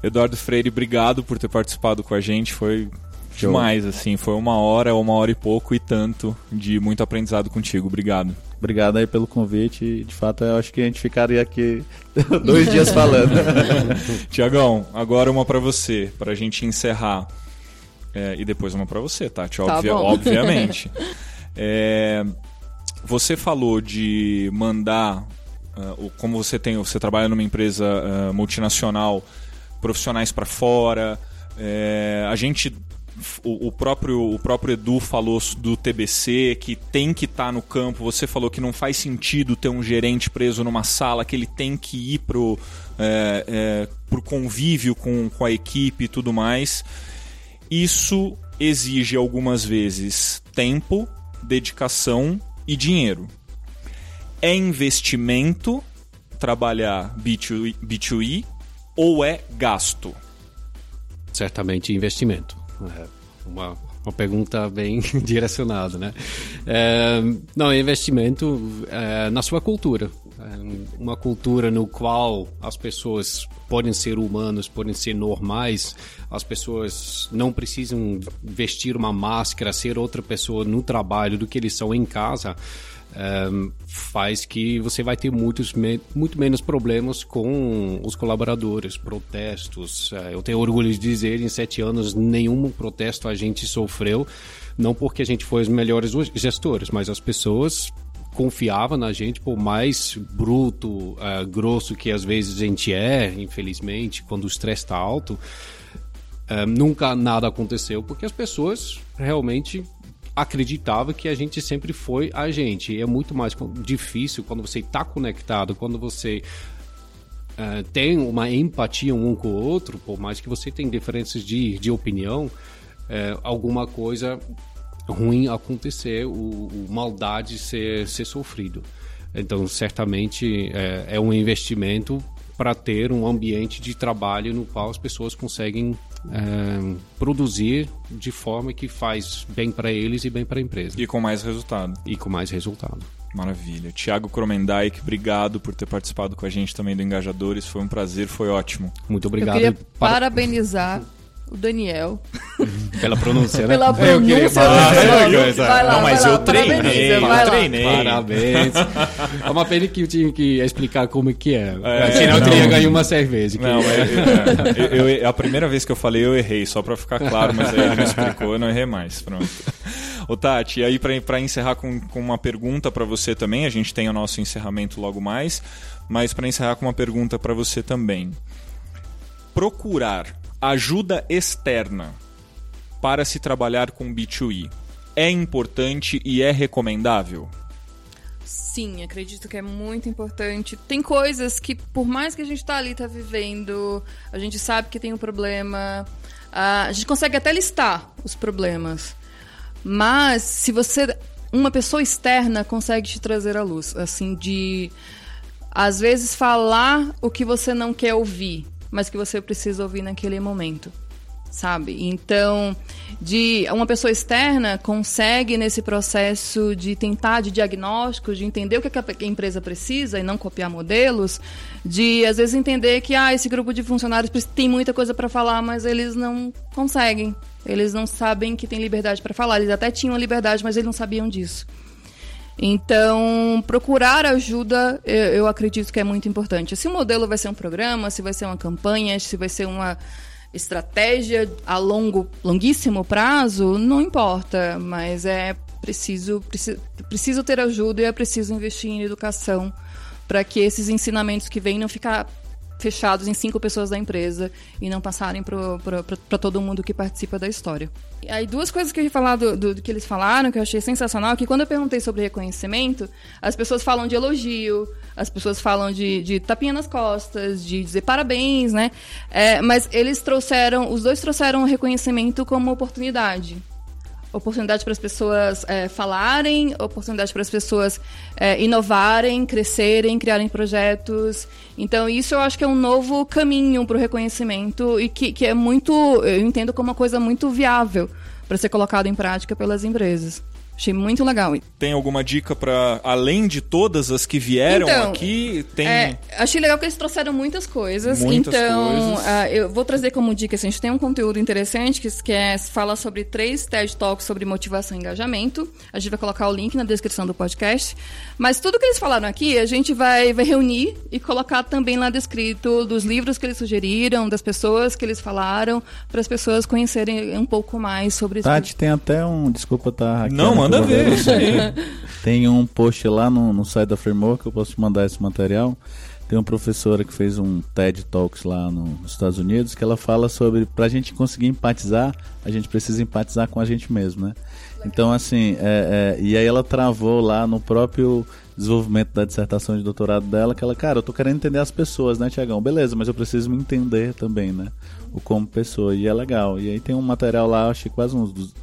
Eduardo Freire, obrigado por ter participado com a gente. Foi Show. demais, assim. Foi uma hora, uma hora e pouco e tanto de muito aprendizado contigo. Obrigado. Obrigado aí pelo convite. De fato, eu acho que a gente ficaria aqui dois dias falando. Tiagão, agora uma para você, para a gente encerrar. É, e depois uma para você, Tati, tá obvia, obviamente. É, você falou de mandar, uh, como você tem, você trabalha numa empresa uh, multinacional, profissionais para fora. É, a gente o, o, próprio, o próprio Edu falou do TBC, que tem que estar tá no campo. Você falou que não faz sentido ter um gerente preso numa sala, que ele tem que ir pro, é, é, pro convívio com, com a equipe e tudo mais. Isso exige algumas vezes tempo, dedicação e dinheiro. É investimento trabalhar B2, B2E ou é gasto? Certamente investimento. É uma, uma pergunta bem direcionada, né? É, não, é investimento é, na sua cultura. Uma cultura no qual as pessoas podem ser humanos, podem ser normais, as pessoas não precisam vestir uma máscara, ser outra pessoa no trabalho do que eles são em casa um, faz que você vai ter muitos, muito menos problemas com os colaboradores, protestos. Uh, eu tenho orgulho de dizer, em sete anos, nenhum protesto a gente sofreu, não porque a gente foi os melhores gestores, mas as pessoas confiavam na gente, por mais bruto, uh, grosso que às vezes a gente é, infelizmente, quando o estresse está alto, uh, nunca nada aconteceu, porque as pessoas realmente acreditava que a gente sempre foi a gente. E é muito mais difícil quando você está conectado, quando você uh, tem uma empatia um com o outro, por mais que você tenha diferenças de, de opinião, alguma coisa ruim acontecer, o, o, maldade ser, ser sofrido. Então, certamente é, é um investimento para ter um ambiente de trabalho no qual as pessoas conseguem é, produzir de forma que faz bem para eles e bem para a empresa. E com mais resultado. E com mais resultado. Maravilha. Tiago Kromendijk, obrigado por ter participado com a gente também do Engajadores. Foi um prazer, foi ótimo. Muito obrigado. Eu queria parabenizar o Daniel. Pela pronúncia, né? Pela pronúncia. Eu queria Vai lá, não, mas vai eu lá, treinei, eu treinei. Parabéns. É uma pena que eu tinha que explicar como que é. é Senão eu teria ganho uma cerveja. Não, é, eu, eu, a primeira vez que eu falei eu errei, só para ficar claro, mas aí ele me explicou, eu não errei mais. Pronto. Ô Tati, e aí para encerrar com, com uma pergunta para você também, a gente tem o nosso encerramento logo mais, mas para encerrar com uma pergunta para você também. Procurar ajuda externa para se trabalhar com B2E é importante e é recomendável? Sim, acredito que é muito importante. Tem coisas que, por mais que a gente está ali, está vivendo, a gente sabe que tem um problema, a gente consegue até listar os problemas. Mas se você, uma pessoa externa consegue te trazer à luz, assim, de às vezes falar o que você não quer ouvir mas que você precisa ouvir naquele momento, sabe? Então, de uma pessoa externa consegue nesse processo de tentar de diagnóstico, de entender o que a empresa precisa e não copiar modelos, de às vezes entender que ah, esse grupo de funcionários tem muita coisa para falar, mas eles não conseguem. Eles não sabem que tem liberdade para falar. Eles até tinham liberdade, mas eles não sabiam disso. Então, procurar ajuda, eu, acredito que é muito importante. Se o modelo vai ser um programa, se vai ser uma campanha, se vai ser uma estratégia a longo, longuíssimo prazo, não importa, mas é preciso, preciso, preciso ter ajuda e é preciso investir em educação para que esses ensinamentos que vêm não ficar fechados em cinco pessoas da empresa e não passarem para todo mundo que participa da história. E aí, duas coisas que eu ia falar do, do, do, que eles falaram, que eu achei sensacional, que quando eu perguntei sobre reconhecimento, as pessoas falam de elogio, as pessoas falam de, de tapinha nas costas, de dizer parabéns, né? É, mas eles trouxeram, os dois trouxeram o reconhecimento como oportunidade oportunidade para as pessoas é, falarem, oportunidade para as pessoas é, inovarem, crescerem, criarem projetos. Então, isso eu acho que é um novo caminho para o reconhecimento e que, que é muito, eu entendo como uma coisa muito viável para ser colocado em prática pelas empresas. Achei muito legal. Tem alguma dica para além de todas as que vieram então, aqui? Tem... É, achei legal que eles trouxeram muitas coisas. Muitas então, coisas. Uh, eu vou trazer como dica, assim, a gente tem um conteúdo interessante que, que é, fala sobre três TED Talks sobre motivação e engajamento. A gente vai colocar o link na descrição do podcast. Mas tudo que eles falaram aqui, a gente vai, vai reunir e colocar também lá descrito dos livros que eles sugeriram, das pessoas que eles falaram, para as pessoas conhecerem um pouco mais sobre isso. Tati, tem até um. Desculpa, tá. Não, manda ver isso aí. Tem um post lá no, no site da Framework, eu posso te mandar esse material. Tem uma professora que fez um TED Talks lá nos Estados Unidos que ela fala sobre para a gente conseguir empatizar, a gente precisa empatizar com a gente mesmo, né? Então, assim, é, é, e aí ela travou lá no próprio desenvolvimento da dissertação de doutorado dela, que ela, cara, eu tô querendo entender as pessoas, né, Tiagão? Beleza, mas eu preciso me entender também, né? O como pessoa, e é legal. E aí tem um material lá, acho que quase uns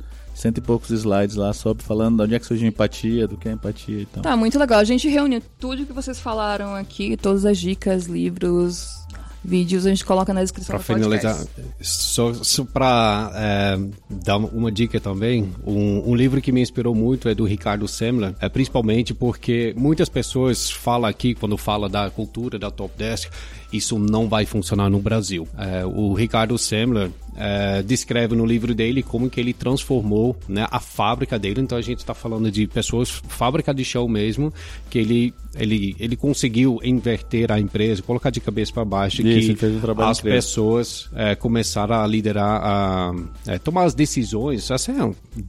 cento e poucos slides lá sobre falando de onde é que surgiu a empatia, do que é empatia e tal. Tá, muito legal. A gente reuniu tudo que vocês falaram aqui, todas as dicas, livros, vídeos, a gente coloca na descrição pra do finalizar, Só, só para é, dar uma dica também, um, um, livro que me inspirou muito é do Ricardo Semler, é, principalmente porque muitas pessoas falam aqui, quando fala da cultura da Top Desk, isso não vai funcionar no Brasil. É, o Ricardo Semler é, descreve no livro dele como que ele transformou né, a fábrica dele. Então a gente está falando de pessoas, fábrica de chão mesmo, que ele, ele, ele conseguiu inverter a empresa, colocar de cabeça para baixo, Isso, que um as pessoas é, começaram a liderar, a é, tomar as decisões, assim,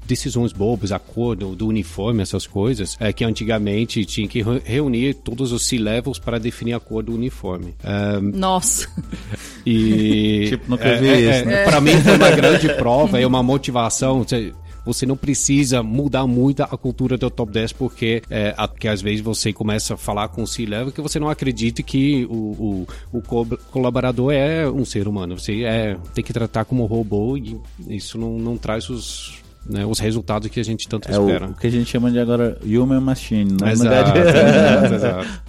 decisões bobas, a cor do, do uniforme, essas coisas, é, que antigamente tinha que reunir todos os C-levels para definir a cor do uniforme. É, nossa. E. tipo, nunca é, vi é, isso. Né? É, Pra mim foi uma grande prova, é uma motivação. Você não precisa mudar muito a cultura do top 10 porque, é, que às vezes você começa a falar com o C-Level que você não acredita que o, o, o colaborador é um ser humano. Você é, tem que tratar como robô e isso não, não traz os, né, os resultados que a gente tanto é espera. O, o, que a gente chama de agora human machine, né? Exato, exato, exato.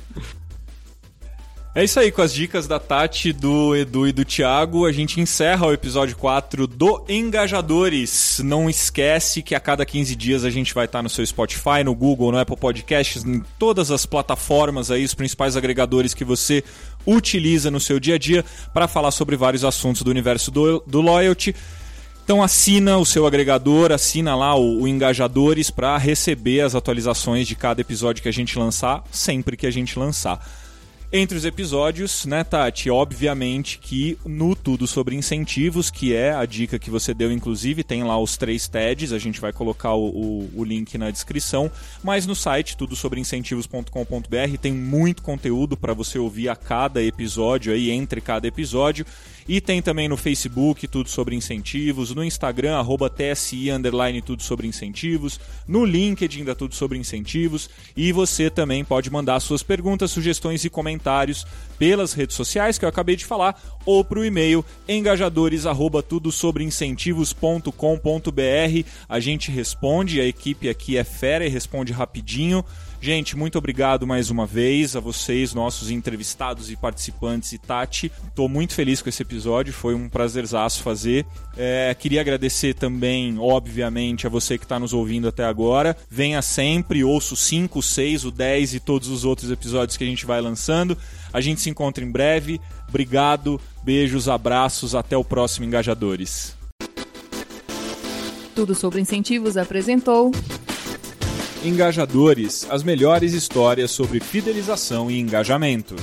É isso aí, com as dicas da Tati, do Edu e do Thiago, a gente encerra o episódio 4 do Engajadores. Não esquece que a cada 15 dias a gente vai estar no seu Spotify, no Google, no Apple Podcasts, em todas as plataformas aí, os principais agregadores que você utiliza no seu dia a dia para falar sobre vários assuntos do universo do, do Loyalty. Então assina o seu agregador, assina lá o, o Engajadores para receber as atualizações de cada episódio que a gente lançar, sempre que a gente lançar. Entre os episódios, né, Tati? Obviamente que no Tudo sobre Incentivos, que é a dica que você deu, inclusive, tem lá os três TEDs, a gente vai colocar o, o, o link na descrição. Mas no site, tudosobreincentivos.com.br, tem muito conteúdo para você ouvir a cada episódio, aí, entre cada episódio. E tem também no Facebook tudo sobre incentivos, no Instagram, arroba TSI, underline tudo sobre incentivos, no LinkedIn da Tudo Sobre Incentivos. E você também pode mandar suas perguntas, sugestões e comentários pelas redes sociais que eu acabei de falar ou para o e-mail engajadores arroba tudo sobre incentivos.com.br. A gente responde, a equipe aqui é fera e responde rapidinho. Gente, muito obrigado mais uma vez a vocês, nossos entrevistados e participantes e Tati. Estou muito feliz com esse episódio, foi um prazerzaço fazer. É, queria agradecer também, obviamente, a você que está nos ouvindo até agora. Venha sempre, ouço o 5, 6, o 10 e todos os outros episódios que a gente vai lançando. A gente se encontra em breve. Obrigado, beijos, abraços, até o próximo Engajadores. Tudo sobre incentivos apresentou. Engajadores, as melhores histórias sobre fidelização e engajamento.